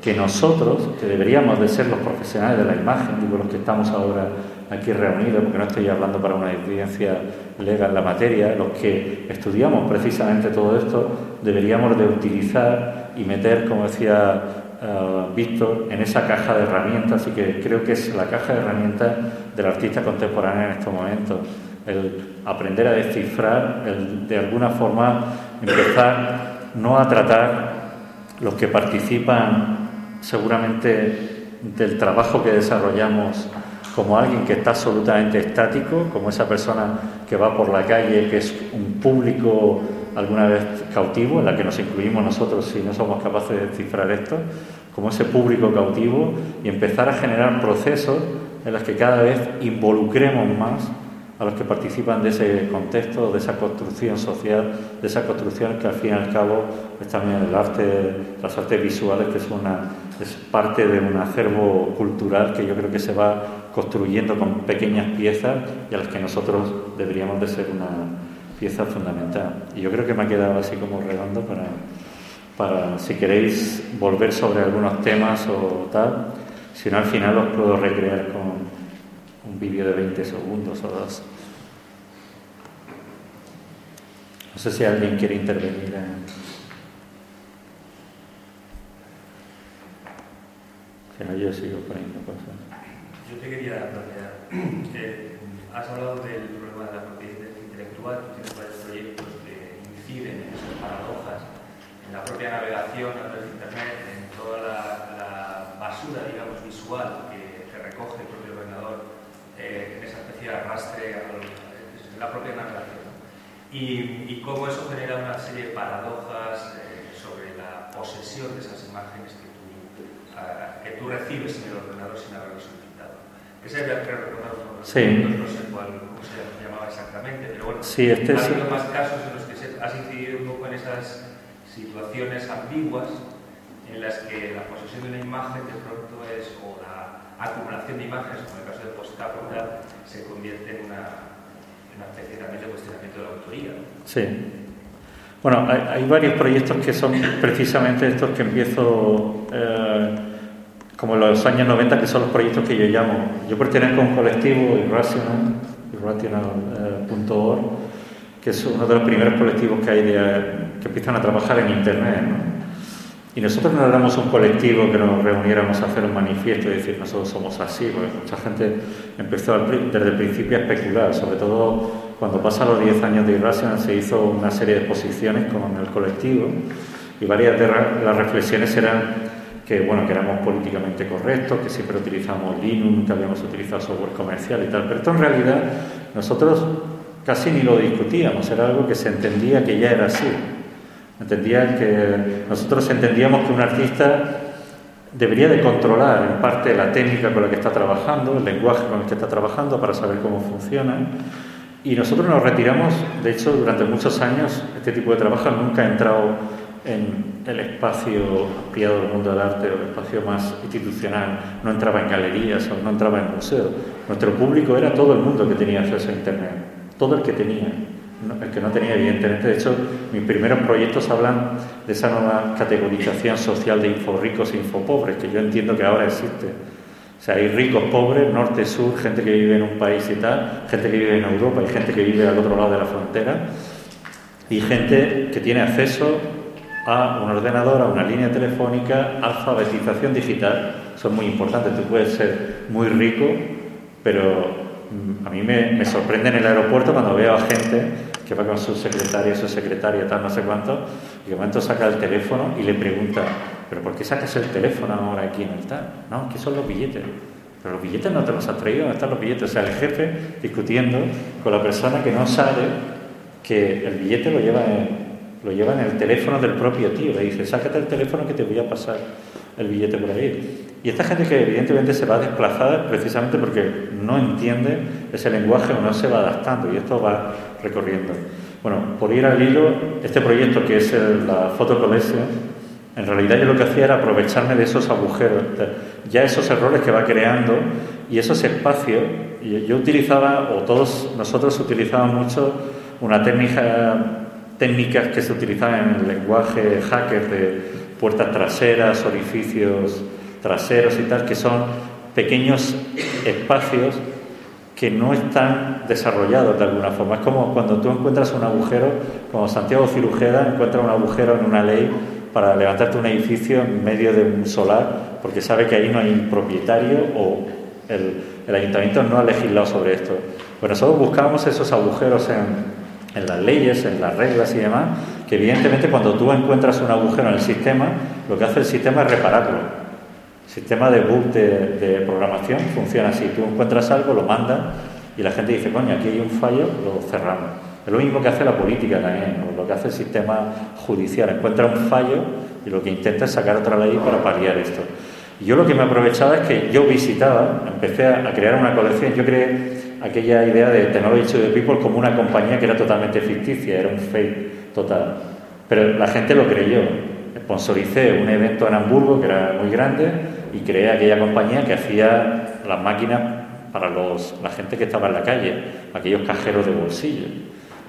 que nosotros, que deberíamos de ser los profesionales de la imagen, digo los que estamos ahora aquí reunidos, porque no estoy hablando para una evidencia legal en la materia, los que estudiamos precisamente todo esto, deberíamos de utilizar y meter, como decía uh, Víctor, en esa caja de herramientas, y que creo que es la caja de herramientas del artista contemporáneo en estos momentos, el aprender a descifrar, el de alguna forma empezar no a tratar los que participan seguramente del trabajo que desarrollamos como alguien que está absolutamente estático, como esa persona que va por la calle, que es un público alguna vez cautivo, en la que nos incluimos nosotros si no somos capaces de descifrar esto, como ese público cautivo y empezar a generar procesos en los que cada vez involucremos más a los que participan de ese contexto, de esa construcción social, de esa construcción que al fin y al cabo es también el arte, las artes visuales, que es, una, es parte de un acervo cultural que yo creo que se va construyendo con pequeñas piezas y a las que nosotros deberíamos de ser una pieza fundamental. Y yo creo que me ha quedado así como redondo para, para si queréis volver sobre algunos temas o tal, si no al final os puedo recrear con un vídeo de 20 segundos o dos. No sé si alguien quiere intervenir. Si no, yo sigo poniendo cosas. Yo te quería plantear que has hablado del problema de la propiedad intelectual, tú tienes varios proyectos que inciden en esas paradojas, en la propia navegación a través de Internet, en toda la, basura, digamos, visual que, que recoge el propio ordenador eh, en esa especie de arrastre en la propia navegación. Y, y, cómo eso genera una serie de paradojas eh, sobre la posesión de esas imágenes que tú, que tú recibes en el ordenador sin haberlo solicitado. Ese es el sí. no sé cuál, cómo se llamaba exactamente, pero bueno, sí, este ha habido más casos en los que se, has incidido un poco en esas situaciones ambiguas en las que la posesión de una imagen de pronto es o la acumulación de imágenes, como en el caso de postcapital, se convierte en una, en una especie también de cuestionamiento de la autoría. Sí. Bueno, hay, hay, varios proyectos que son precisamente estos que empiezo eh, como los años 90, que son los proyectos que yo llamo. Yo pertenezco a un colectivo, Irrational, irrational.org, que es uno de los primeros colectivos que hay de, que empiezan a trabajar en Internet. ¿no? Y nosotros no éramos un colectivo que nos reuniéramos a hacer un manifiesto y decir nosotros somos así, porque mucha gente empezó desde el principio a especular, sobre todo cuando pasan los 10 años de Irrational se hizo una serie de exposiciones con el colectivo y varias de las reflexiones eran que bueno que éramos políticamente correctos, que siempre utilizamos Linux, que habíamos utilizado software comercial y tal, pero esto en realidad nosotros casi ni lo discutíamos, era algo que se entendía que ya era así. Entendía que nosotros entendíamos que un artista debería de controlar en parte la técnica con la que está trabajando, el lenguaje con el que está trabajando para saber cómo funciona. Y nosotros nos retiramos, de hecho, durante muchos años este tipo de trabajo nunca ha entrado en el espacio ampliado del mundo del arte o el espacio más institucional, no entraba en galerías o no entraba en museos. Nuestro público era todo el mundo que tenía acceso a Internet, todo el que tenía el que no tenía, evidentemente. De hecho, mis primeros proyectos hablan de esa nueva categorización social de inforricos e infopobres, que yo entiendo que ahora existe. O sea, hay ricos, pobres, norte, sur, gente que vive en un país y tal, gente que vive en Europa y gente que vive al otro lado de la frontera, y gente que tiene acceso a un ordenador, a una línea telefónica, alfabetización digital, son muy importantes. Tú puedes ser muy rico, pero a mí me, sorprende en el aeropuerto cuando veo a gente que va con su secretaria, su secretaria, tal, no sé cuánto, y de momento saca el teléfono y le pregunta, ¿pero por qué sacas el teléfono ahora aquí en el tal? No, ¿qué son los billetes? Pero los billetes no te los has traído, ¿dónde están los billetes? O sea, el jefe discutiendo con la persona que no sabe que el billete lo lleva en, lo lleva en el teléfono del propio tío. Le dice, sácate el teléfono que te voy a pasar el billete por ahí. Y esta gente que evidentemente se va desplazada precisamente porque no entiende ese lenguaje o no se va adaptando y esto va recorriendo. Bueno, por ir al hilo, este proyecto que es la fotocolección, en realidad yo lo que hacía era aprovecharme de esos agujeros, ya esos errores que va creando y esos espacios. Yo utilizaba, o todos nosotros utilizábamos mucho, una técnica, técnicas que se utilizaban en el lenguaje hacker de puertas traseras, orificios traseros y tal, que son pequeños espacios que no están desarrollados de alguna forma. Es como cuando tú encuentras un agujero, como Santiago Cirujeda encuentra un agujero en una ley para levantarte un edificio en medio de un solar, porque sabe que ahí no hay propietario o el, el ayuntamiento no ha legislado sobre esto. Pues nosotros buscamos esos agujeros en, en las leyes, en las reglas y demás, que evidentemente cuando tú encuentras un agujero en el sistema, lo que hace el sistema es repararlo sistema de bug de, programación funciona así. Tú encuentras algo, lo mandas y la gente dice, coño, aquí hay un fallo, lo cerramos. Es lo mismo que hace la política también, lo que hace el sistema judicial. Encuentra un fallo y lo que intenta es sacar otra ley para paliar esto. Y yo lo que me aprovechaba es que yo visitaba, empecé a, crear una colección, yo creé aquella idea de Technology the People como una compañía que era totalmente ficticia, era un fake total. Pero la gente lo creyó. Sponsoricé un evento en Hamburgo que era muy grande y creé aquella compañía que hacía las máquinas para los, la gente que estaba en la calle, aquellos cajeros de bolsillo.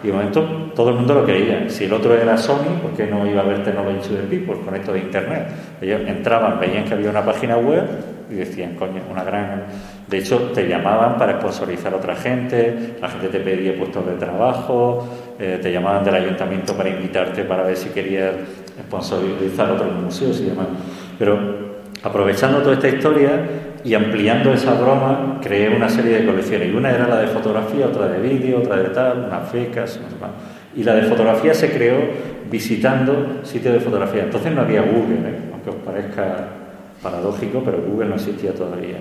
Y de momento todo el mundo lo creía. Si el otro era Sony, ¿por qué no iba a haber Technology de People con esto de Internet? Ellos entraban, veían que había una página web y decían, coño, una gran... De hecho, te llamaban para sponsorizar a otra gente, la gente te pedía puestos de trabajo, eh, te llamaban del ayuntamiento para invitarte para ver si querías sponsorizar otros museos y demás. Pero Aprovechando toda esta historia y ampliando esa broma, creé una serie de colecciones. Y una era la de fotografía, otra de vídeo, otra de tal, unas fecas, no sé. Y la de fotografía se creó visitando sitios de fotografía. Entonces no había Google, ¿eh? aunque os parezca paradójico, pero Google no existía todavía.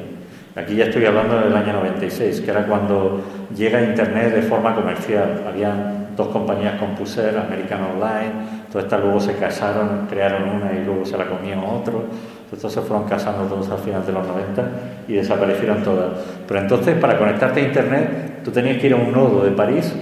Aquí ya estoy hablando del año 96, que era cuando llega Internet de forma comercial. Habían dos compañías Compuser, American Online, todas estas luego se casaron, crearon una y luego se la comían otro. Estos se fueron casando todos al final de los 90 y desaparecieron todas. Pero entonces, para conectarte a Internet, tú tenías que ir a un nodo de París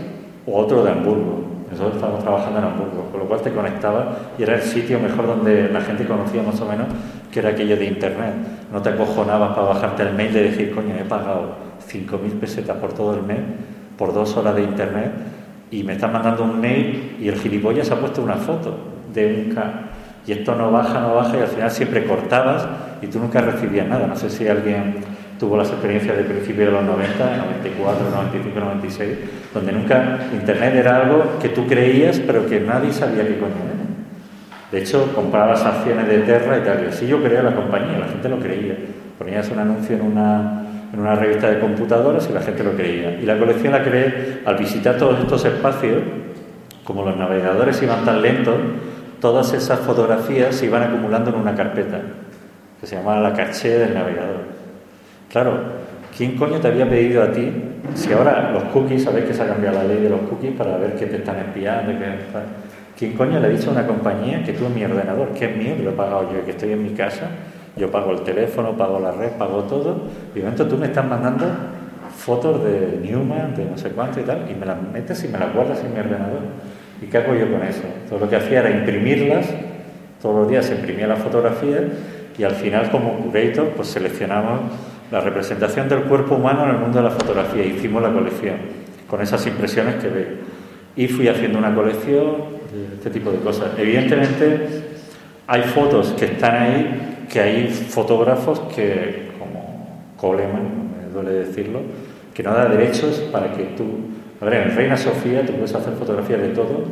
o otro de Hamburgo. Nosotros estábamos trabajando en Hamburgo, con lo cual te conectaba y era el sitio mejor donde la gente conocía más o menos que era aquello de Internet. No te acojonabas para bajarte el mail de decir, coño, he pagado 5.000 pesetas por todo el mes, por dos horas de Internet, y me están mandando un mail y el gilipollas ha puesto una foto de un y esto no baja, no baja y al final siempre cortabas y tú nunca recibías nada. No sé si alguien tuvo las experiencias de principio de los 90, 94, 95, 96, donde nunca Internet era algo que tú creías pero que nadie sabía qué coño era. De hecho, comprabas acciones de Terra y tal. Y así yo creía la compañía, la gente lo creía. Ponías un anuncio en una, en una revista de computadoras y la gente lo creía. Y la colección la creé al visitar todos estos espacios, como los navegadores iban tan lentos, todas esas fotografías se iban acumulando en una carpeta, que se llamaba la caché del navegador. Claro, ¿quién coño te había pedido a ti? Si ahora los cookies, sabéis que se ha cambiado la ley de los cookies para ver qué te están espiando, ¿quién coño le ha dicho a una compañía que tú mi ordenador, que es mío, que lo he pagado yo, que estoy en mi casa, yo pago el teléfono, pago la red, pago todo, y de momento tú me estás mandando fotos de Newman, de no sé cuánto y tal, y me las metes y me las guardas en mi ordenador. ¿Y qué hago yo con eso? Todo lo que hacía era imprimirlas, todos los días se imprimía la fotografía y al final como curator pues seleccionamos la representación del cuerpo humano en el mundo de la fotografía. Hicimos la colección con esas impresiones que veis. Y fui haciendo una colección este tipo de cosas. Evidentemente, hay fotos que están ahí, que hay fotógrafos que, como Coleman, me duele decirlo, que no da derechos para que tú. A ver, en Reina Sofía tú puedes hacer fotografías de todo,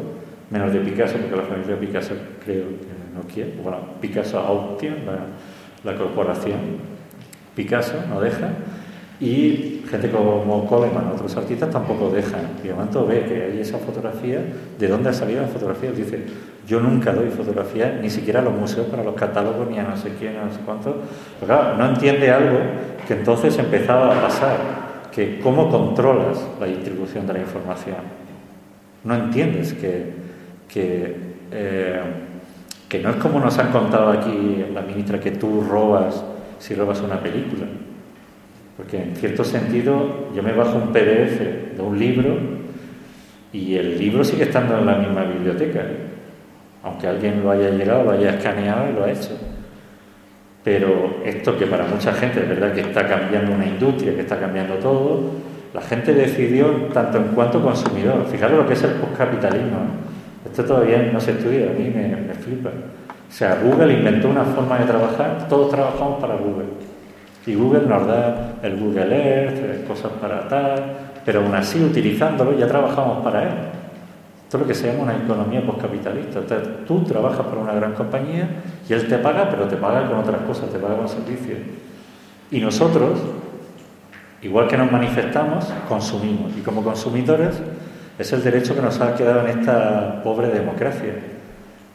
menos de Picasso, porque la familia Picasso creo que no quiere. Bueno, Picasso Auction, la, la corporación Picasso no deja y gente como Coleman, otros artistas tampoco dejan. Y de momento ve que hay esa fotografía, ¿de dónde ha salido la fotografía? Dice, yo nunca doy fotografía, ni siquiera a los museos para los catálogos, ni a no sé quién, no sé cuánto. Pero claro, no entiende algo que entonces empezaba a pasar, que cómo controlas la distribución de la información. No entiendes que, que, eh, que no es como nos han contado aquí la ministra, que tú robas si robas una película. Porque en cierto sentido yo me bajo un PDF de un libro y el libro sigue estando en la misma biblioteca, aunque alguien lo haya llegado, lo haya escaneado y lo ha hecho. Pero esto que para mucha gente es verdad que está cambiando una industria, que está cambiando todo, la gente decidió tanto en cuanto consumidor. Fijaros lo que es el postcapitalismo. Esto todavía no se estudia, a mí me, me flipa. O sea, Google inventó una forma de trabajar, todos trabajamos para Google. Y Google nos da el Google Earth, eh, cosas para tal, pero aún así utilizándolo ya trabajamos para él. Esto es lo que se llama una economía postcapitalista. tú trabajas para una gran compañía y él te paga, pero te paga con otras cosas, te paga con servicios. Y nosotros, igual que nos manifestamos, consumimos. Y como consumidores es el derecho que nos ha quedado en esta pobre democracia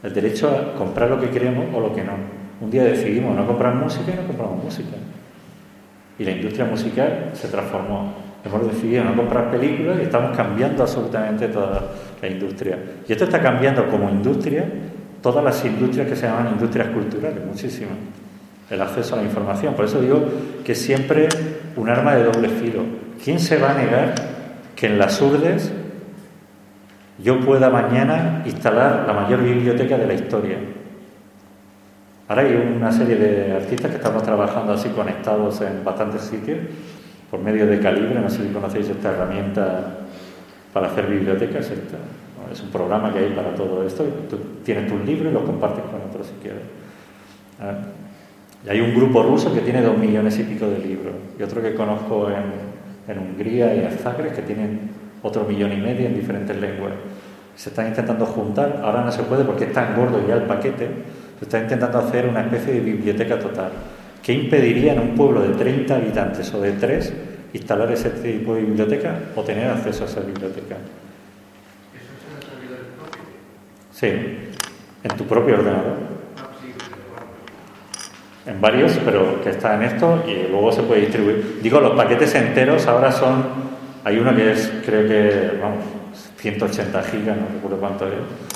el derecho a comprar lo que queremos o lo que no. Un día decidimos no comprar música y no compramos música. Y la industria musical se transformó. Hemos decidido no comprar películas y estamos cambiando absolutamente toda la industria. Y esto está cambiando como industria todas las industrias que se llaman industrias culturales, muchísimas. El acceso a la información. Por eso digo que siempre un arma de doble filo. ¿Quién se va a negar que en las urdes yo pueda mañana instalar la mayor biblioteca de la historia. Ahora hay una serie de artistas que estamos trabajando así conectados en bastantes sitios por medio de Calibre, no sé si conocéis esta herramienta para hacer bibliotecas, es un programa que hay para todo esto, tú tienes tu libro y lo compartes con otros si quieres. Ah, y hay un grupo ruso que tiene dos millones y pico de libros, y otro que conozco en, en Hungría y en Zagreb que tienen otro millón y medio en diferentes lenguas. Se están intentando juntar, ahora no se puede porque es tan gordo ya el paquete, se está intentando hacer una especie de biblioteca total. ¿Qué impediría en un pueblo de 30 habitantes o de 3 instalar ese tipo de biblioteca o tener acceso a esa biblioteca? Sí, en tu propio ordenador. En varios, pero que está en esto y luego se puede distribuir. Digo, los paquetes enteros ahora son hay uno que es, creo que, vamos, 180 gigas, no recuerdo cuánto es,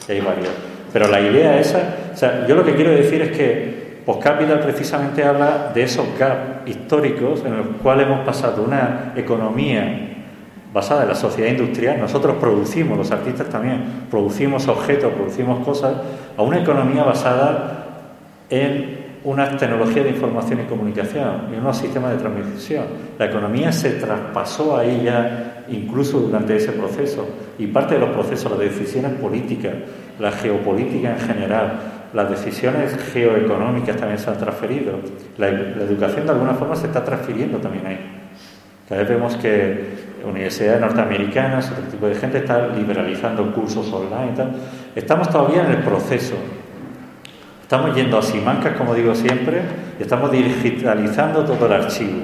y hay varios. Pero la idea esa, o sea, yo lo que quiero decir es que Postcapital precisamente habla de esos gaps históricos en los cuales hemos pasado una economía basada en la sociedad industrial, nosotros producimos, los artistas también, producimos objetos, producimos cosas, a una economía basada en una tecnología de información y comunicación y unos sistemas de transmisión. La economía se traspasó ahí ya incluso durante ese proceso y parte de los procesos, las decisiones políticas, la geopolítica en general, las decisiones geoeconómicas también se han transferido. La, educación de alguna forma se está transfiriendo también ahí. Cada vez vemos que universidades norteamericanas, otro tipo de gente está liberalizando cursos online y. Estamos todavía en el proceso Estamos yendo a Simancas, como digo siempre, y estamos digitalizando todo el archivo.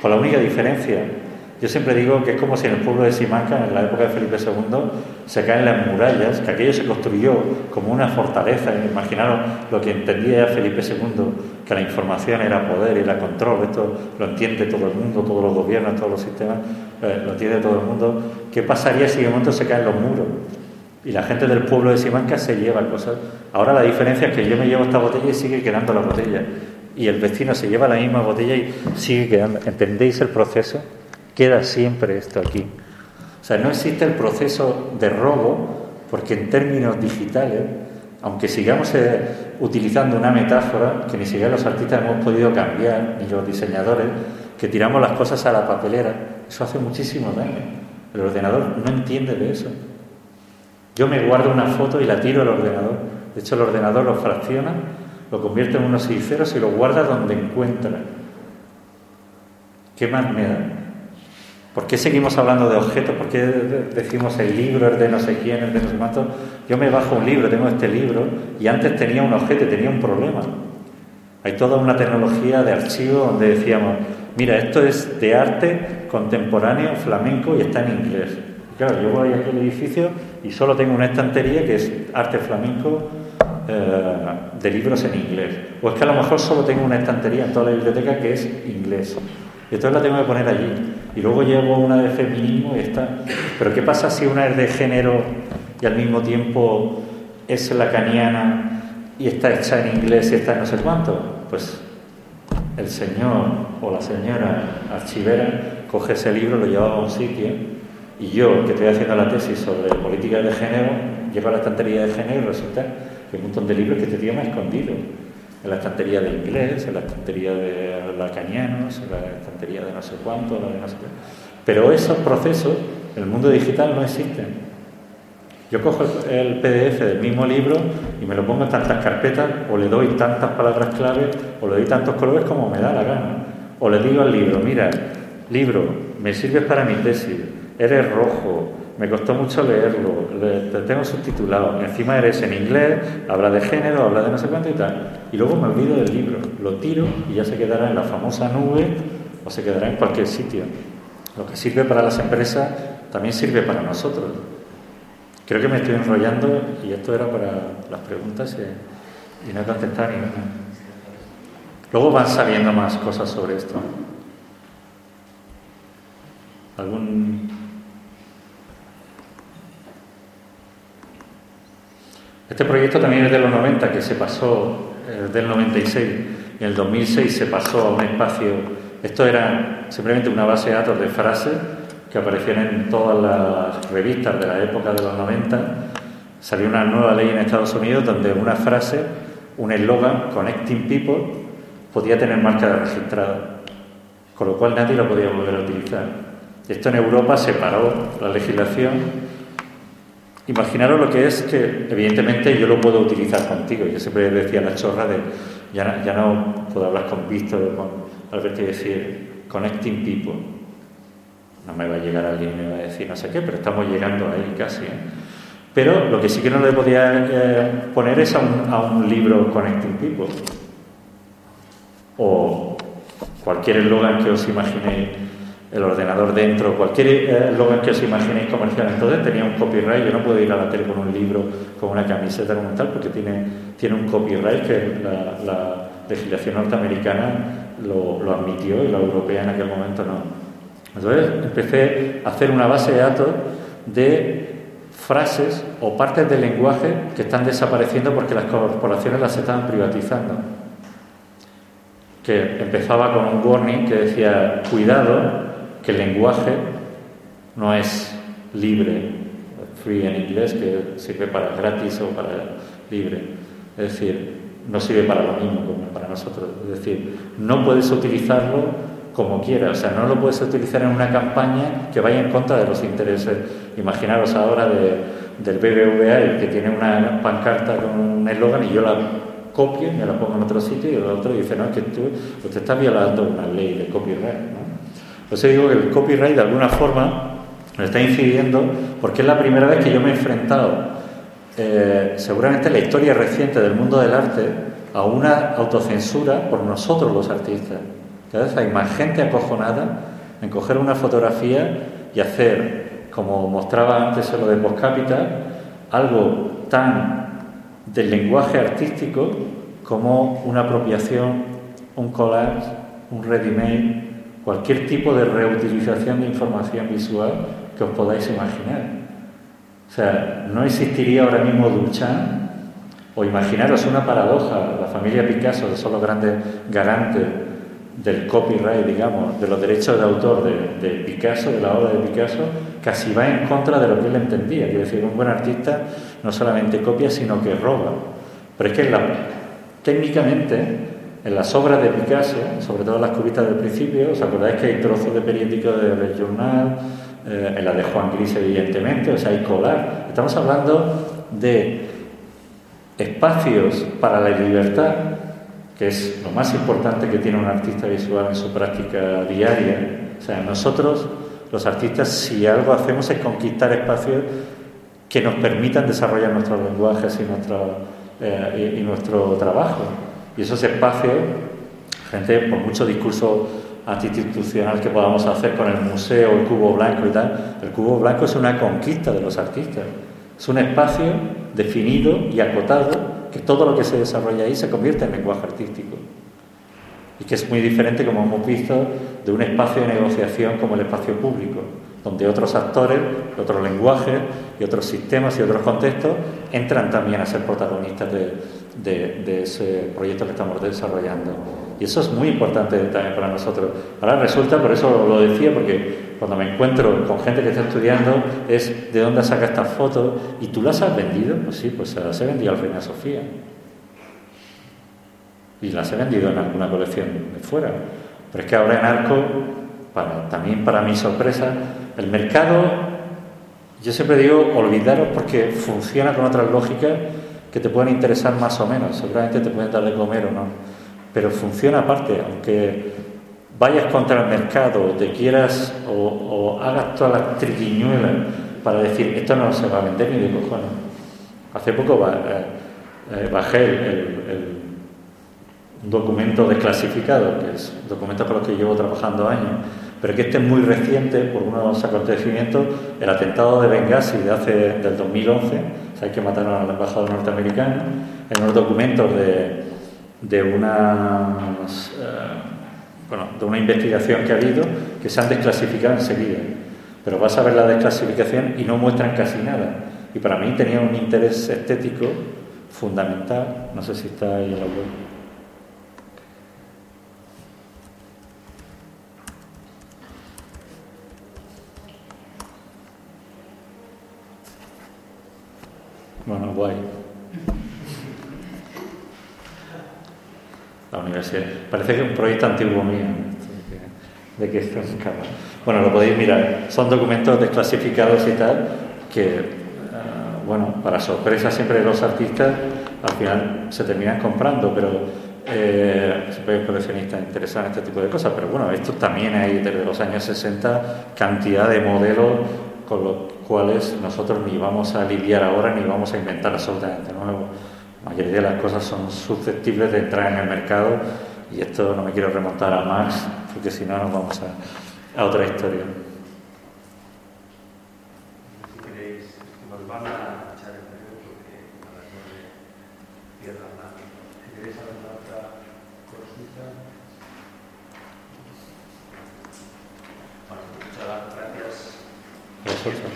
Con la única diferencia, yo siempre digo que es como si en el pueblo de Simancas, en la época de Felipe II, se caen las murallas, que aquello se construyó como una fortaleza. Imaginaron lo que entendía Felipe II, que la información era poder y era control. Esto lo entiende todo el mundo, todos los gobiernos, todos los sistemas, eh, lo entiende todo el mundo. ¿Qué pasaría si de momento se caen los muros? Y la gente del pueblo de Simancas se lleva cosas. Ahora la diferencia es que yo me llevo esta botella y sigue quedando la botella. Y el vecino se lleva la misma botella y sigue quedando. ¿Entendéis el proceso? Queda siempre esto aquí. O sea, no existe el proceso de robo, porque en términos digitales, aunque sigamos eh, utilizando una metáfora que ni siquiera los artistas hemos podido cambiar, ni los diseñadores, que tiramos las cosas a la papelera, eso hace muchísimo daño. El ordenador no entiende de eso. Yo me guardo una foto y la tiro al ordenador. De hecho, el ordenador lo fracciona, lo convierte en unos seis ceros y lo guarda donde encuentra. ¿Qué más me da? ¿Por qué seguimos hablando de objetos? ¿Por qué decimos el libro es de no sé quién, es de no sé cuánto? Yo me bajo un libro, tengo este libro, y antes tenía un objeto, tenía un problema. Hay toda una tecnología de archivo donde decíamos, mira, esto es de arte contemporáneo flamenco y está en inglés. Claro, yo voy aquí al edificio y solo tengo una estantería que es arte flamenco eh, de libros en inglés. O es que a lo mejor solo tengo una estantería en toda la biblioteca que es inglés. Y entonces la tengo que poner allí. Y luego llevo una de feminismo y está. Pero ¿qué pasa si una es de género y al mismo tiempo es lacaniana y está hecha en inglés y está en no sé cuánto? Pues el señor o la señora archivera coge ese libro, lo lleva a un sitio y yo, que estoy haciendo la tesis sobre política de género, llego a la estantería de género y resulta que hay un montón de libros que este tío me ha escondido. En la estantería de inglés, en la estantería de lacanianos, en la estantería de no sé cuánto, de no sé qué. Pero esos procesos en el mundo digital no existen. Yo cojo el PDF del mismo libro y me lo pongo en tantas carpetas, o le doy tantas palabras clave, o le doy tantos colores como me da la gana. O le digo al libro, mira, libro, me sirves para mi tesis, eres rojo, me costó mucho leerlo, te tengo subtitulado, encima eres en inglés, habla de género, habla de no sé cuánto y tal. Y luego me olvido del libro, lo tiro y ya se quedará en la famosa nube o se quedará en cualquier sitio. Lo que sirve para las empresas también sirve para nosotros. Creo que me estoy enrollando y esto era para las preguntas y, no he contestado ninguna. Luego van saliendo más cosas sobre esto. ¿Algún Este proyecto también es de los 90, que se pasó eh, del 96. En el 2006 se pasó a un espacio. Esto era simplemente una base de datos de frases que aparecían en todas las revistas de la época de los 90. Salió una nueva ley en Estados Unidos donde una frase, un eslogan, Connecting People, podía tener marca registrada, con lo cual nadie lo podía volver a utilizar. Esto en Europa se paró la legislación Imaginaros lo que es que, evidentemente, yo lo puedo utilizar contigo. Yo siempre decía la chorra de, ya, ya no puedo hablar con Víctor, con Alberto y decir, connecting people. No me va a llegar alguien y me va a decir no sé qué, pero estamos llegando ahí casi. ¿eh? Pero lo que sí que no le podía eh, poner es a un, a un libro Connecting People. O cualquier eslogan que os imaginéis el ordenador dentro, cualquier eh, que os imaginéis comercial. Entonces tenía un copyright, yo no puedo ir a la tele con un libro, con una camiseta como tal, porque tiene, tiene un copyright que la, legislación norteamericana lo, lo, admitió y la europea en aquel momento no. Entonces empecé a hacer una base de datos de frases o partes del lenguaje que están desapareciendo porque las corporaciones las estaban privatizando. Que empezaba con un warning que decía, cuidado, que el lenguaje no es libre, free en inglés, que sirve para gratis o para libre. Es decir, no sirve para lo mismo como para nosotros. Es decir, no puedes utilizarlo como quieras, o sea, no lo puedes utilizar en una campaña que vaya en contra de los intereses. Imaginaros ahora del BBVA, que tiene una pancarta con un eslogan y yo la copio y me la pongo en otro sitio y el otro dice, no, es que tú, usted está violando una ley de copyright. Por digo que el copyright de alguna forma me está incidiendo porque es la primera vez que yo me he enfrentado eh, seguramente la historia reciente del mundo del arte a una autocensura por nosotros los artistas. Cada vez hay más gente acojonada en coger una fotografía y hacer, como mostraba antes en lo de Postcapital, algo tan del lenguaje artístico como una apropiación, un collage, un ready-made, cualquier tipo de reutilización de información visual que os podáis imaginar. O sea, no existiría ahora mismo Duchamp, o imaginaros una paradoja, la familia Picasso, que son los grandes garantes del copyright, digamos, de los derechos de autor de, Picasso, de la obra de Picasso, casi va en contra de lo que él entendía. Quiere decir, un buen artista no solamente copia, sino que roba. Pero es que técnicamente, en las obras de Picasso, sobre todo las cubitas del principio, ¿os acordáis que hay trozos de periódico de El Journal, eh, en la de Juan Gris, evidentemente, o sea, hay colar. Estamos hablando de espacios para la libertad que es lo más importante que tiene un artista visual en su práctica diaria. O sea, nosotros, los artistas, si algo hacemos es conquistar espacios que nos permitan desarrollar nuestros lenguajes y nuestro, eh, y, nuestro trabajo. Y esos espacios, gente, por mucho discurso antiinstitucional que podamos hacer con el museo, el cubo blanco y tal, el cubo blanco es una conquista de los artistas. Es un espacio definido y acotado que todo lo que se desarrolla ahí se convierte en lenguaje artístico. Y que es muy diferente, como hemos visto, de un espacio de negociación como el espacio público, donde otros actores, otros lenguajes y otros sistemas y otros contextos entran también a ser protagonistas de, ese proyecto que estamos desarrollando. Y eso es muy importante también para nosotros. Ahora resulta, por eso lo decía, porque cuando me encuentro con gente que está estudiando, es de dónde saca estas fotos y tú las has vendido. Pues sí, pues las he vendido al Reina Sofía. Y las he vendido en alguna colección de fuera. Pero es que ahora en Arco, para, también para mi sorpresa, el mercado, yo siempre digo, olvidaros porque funciona con otras lógicas que te pueden interesar más o menos. Seguramente te pueden dar de comer o no. Pero funciona aparte, aunque vayas contra el mercado, te quieras o, hagas todas las triquiñuelas para decir esto no se va a vender ni de cojones. Hace poco eh, eh, bajé el, un documento desclasificado, que es un documento con el que llevo trabajando años, pero que este es muy reciente por unos acontecimientos, el atentado de Benghazi de hace, del 2011, sabéis que mataron al embajador norteamericano, en unos documentos de, de unas... Eh, bueno, de una investigación que ha habido que se han desclasificado enseguida. Pero vas a ver la desclasificación y no muestran casi nada. Y para mí tenía un interés estético fundamental. No sé si está ahí en la web. Bueno, guay. la universidad. Parece que es un proyecto antiguo mío, de que esto es Bueno, lo podéis mirar. Son documentos desclasificados y tal, que, ah, bueno, para sorpresa siempre de los artistas, al final se terminan comprando, pero eh, siempre hay coleccionistas interesados en este tipo de cosas. Pero bueno, esto también hay desde los años 60 cantidad de modelos con los cuales nosotros ni vamos a lidiar ahora ni vamos a inventar absolutamente nuevo. La mayoría de las cosas son susceptibles de entrar en el mercado y esto no me quiero remontar a Marx porque si no nos vamos a, a otra historia. Si queréis, nos van a echar el periodo porque a las nueve cierran la. Si queréis hacer otra cosita. Bueno, muchas gracias. Vosotros.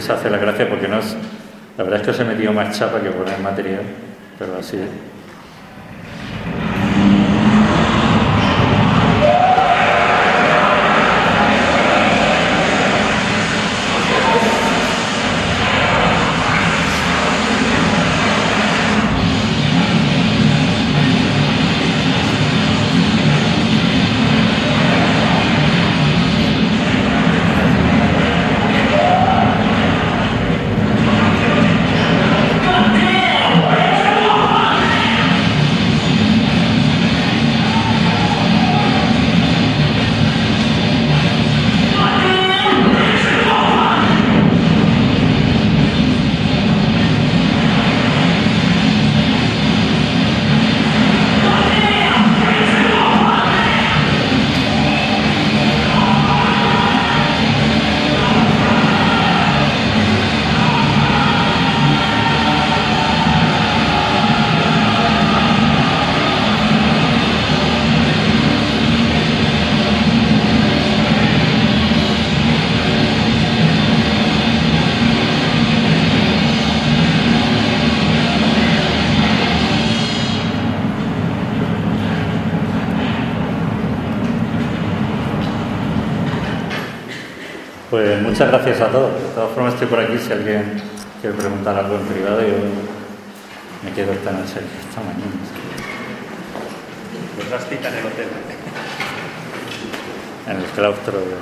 Se hace la gracia porque no es. La verdad es que os he metido más chapa que poner material, pero así. Pues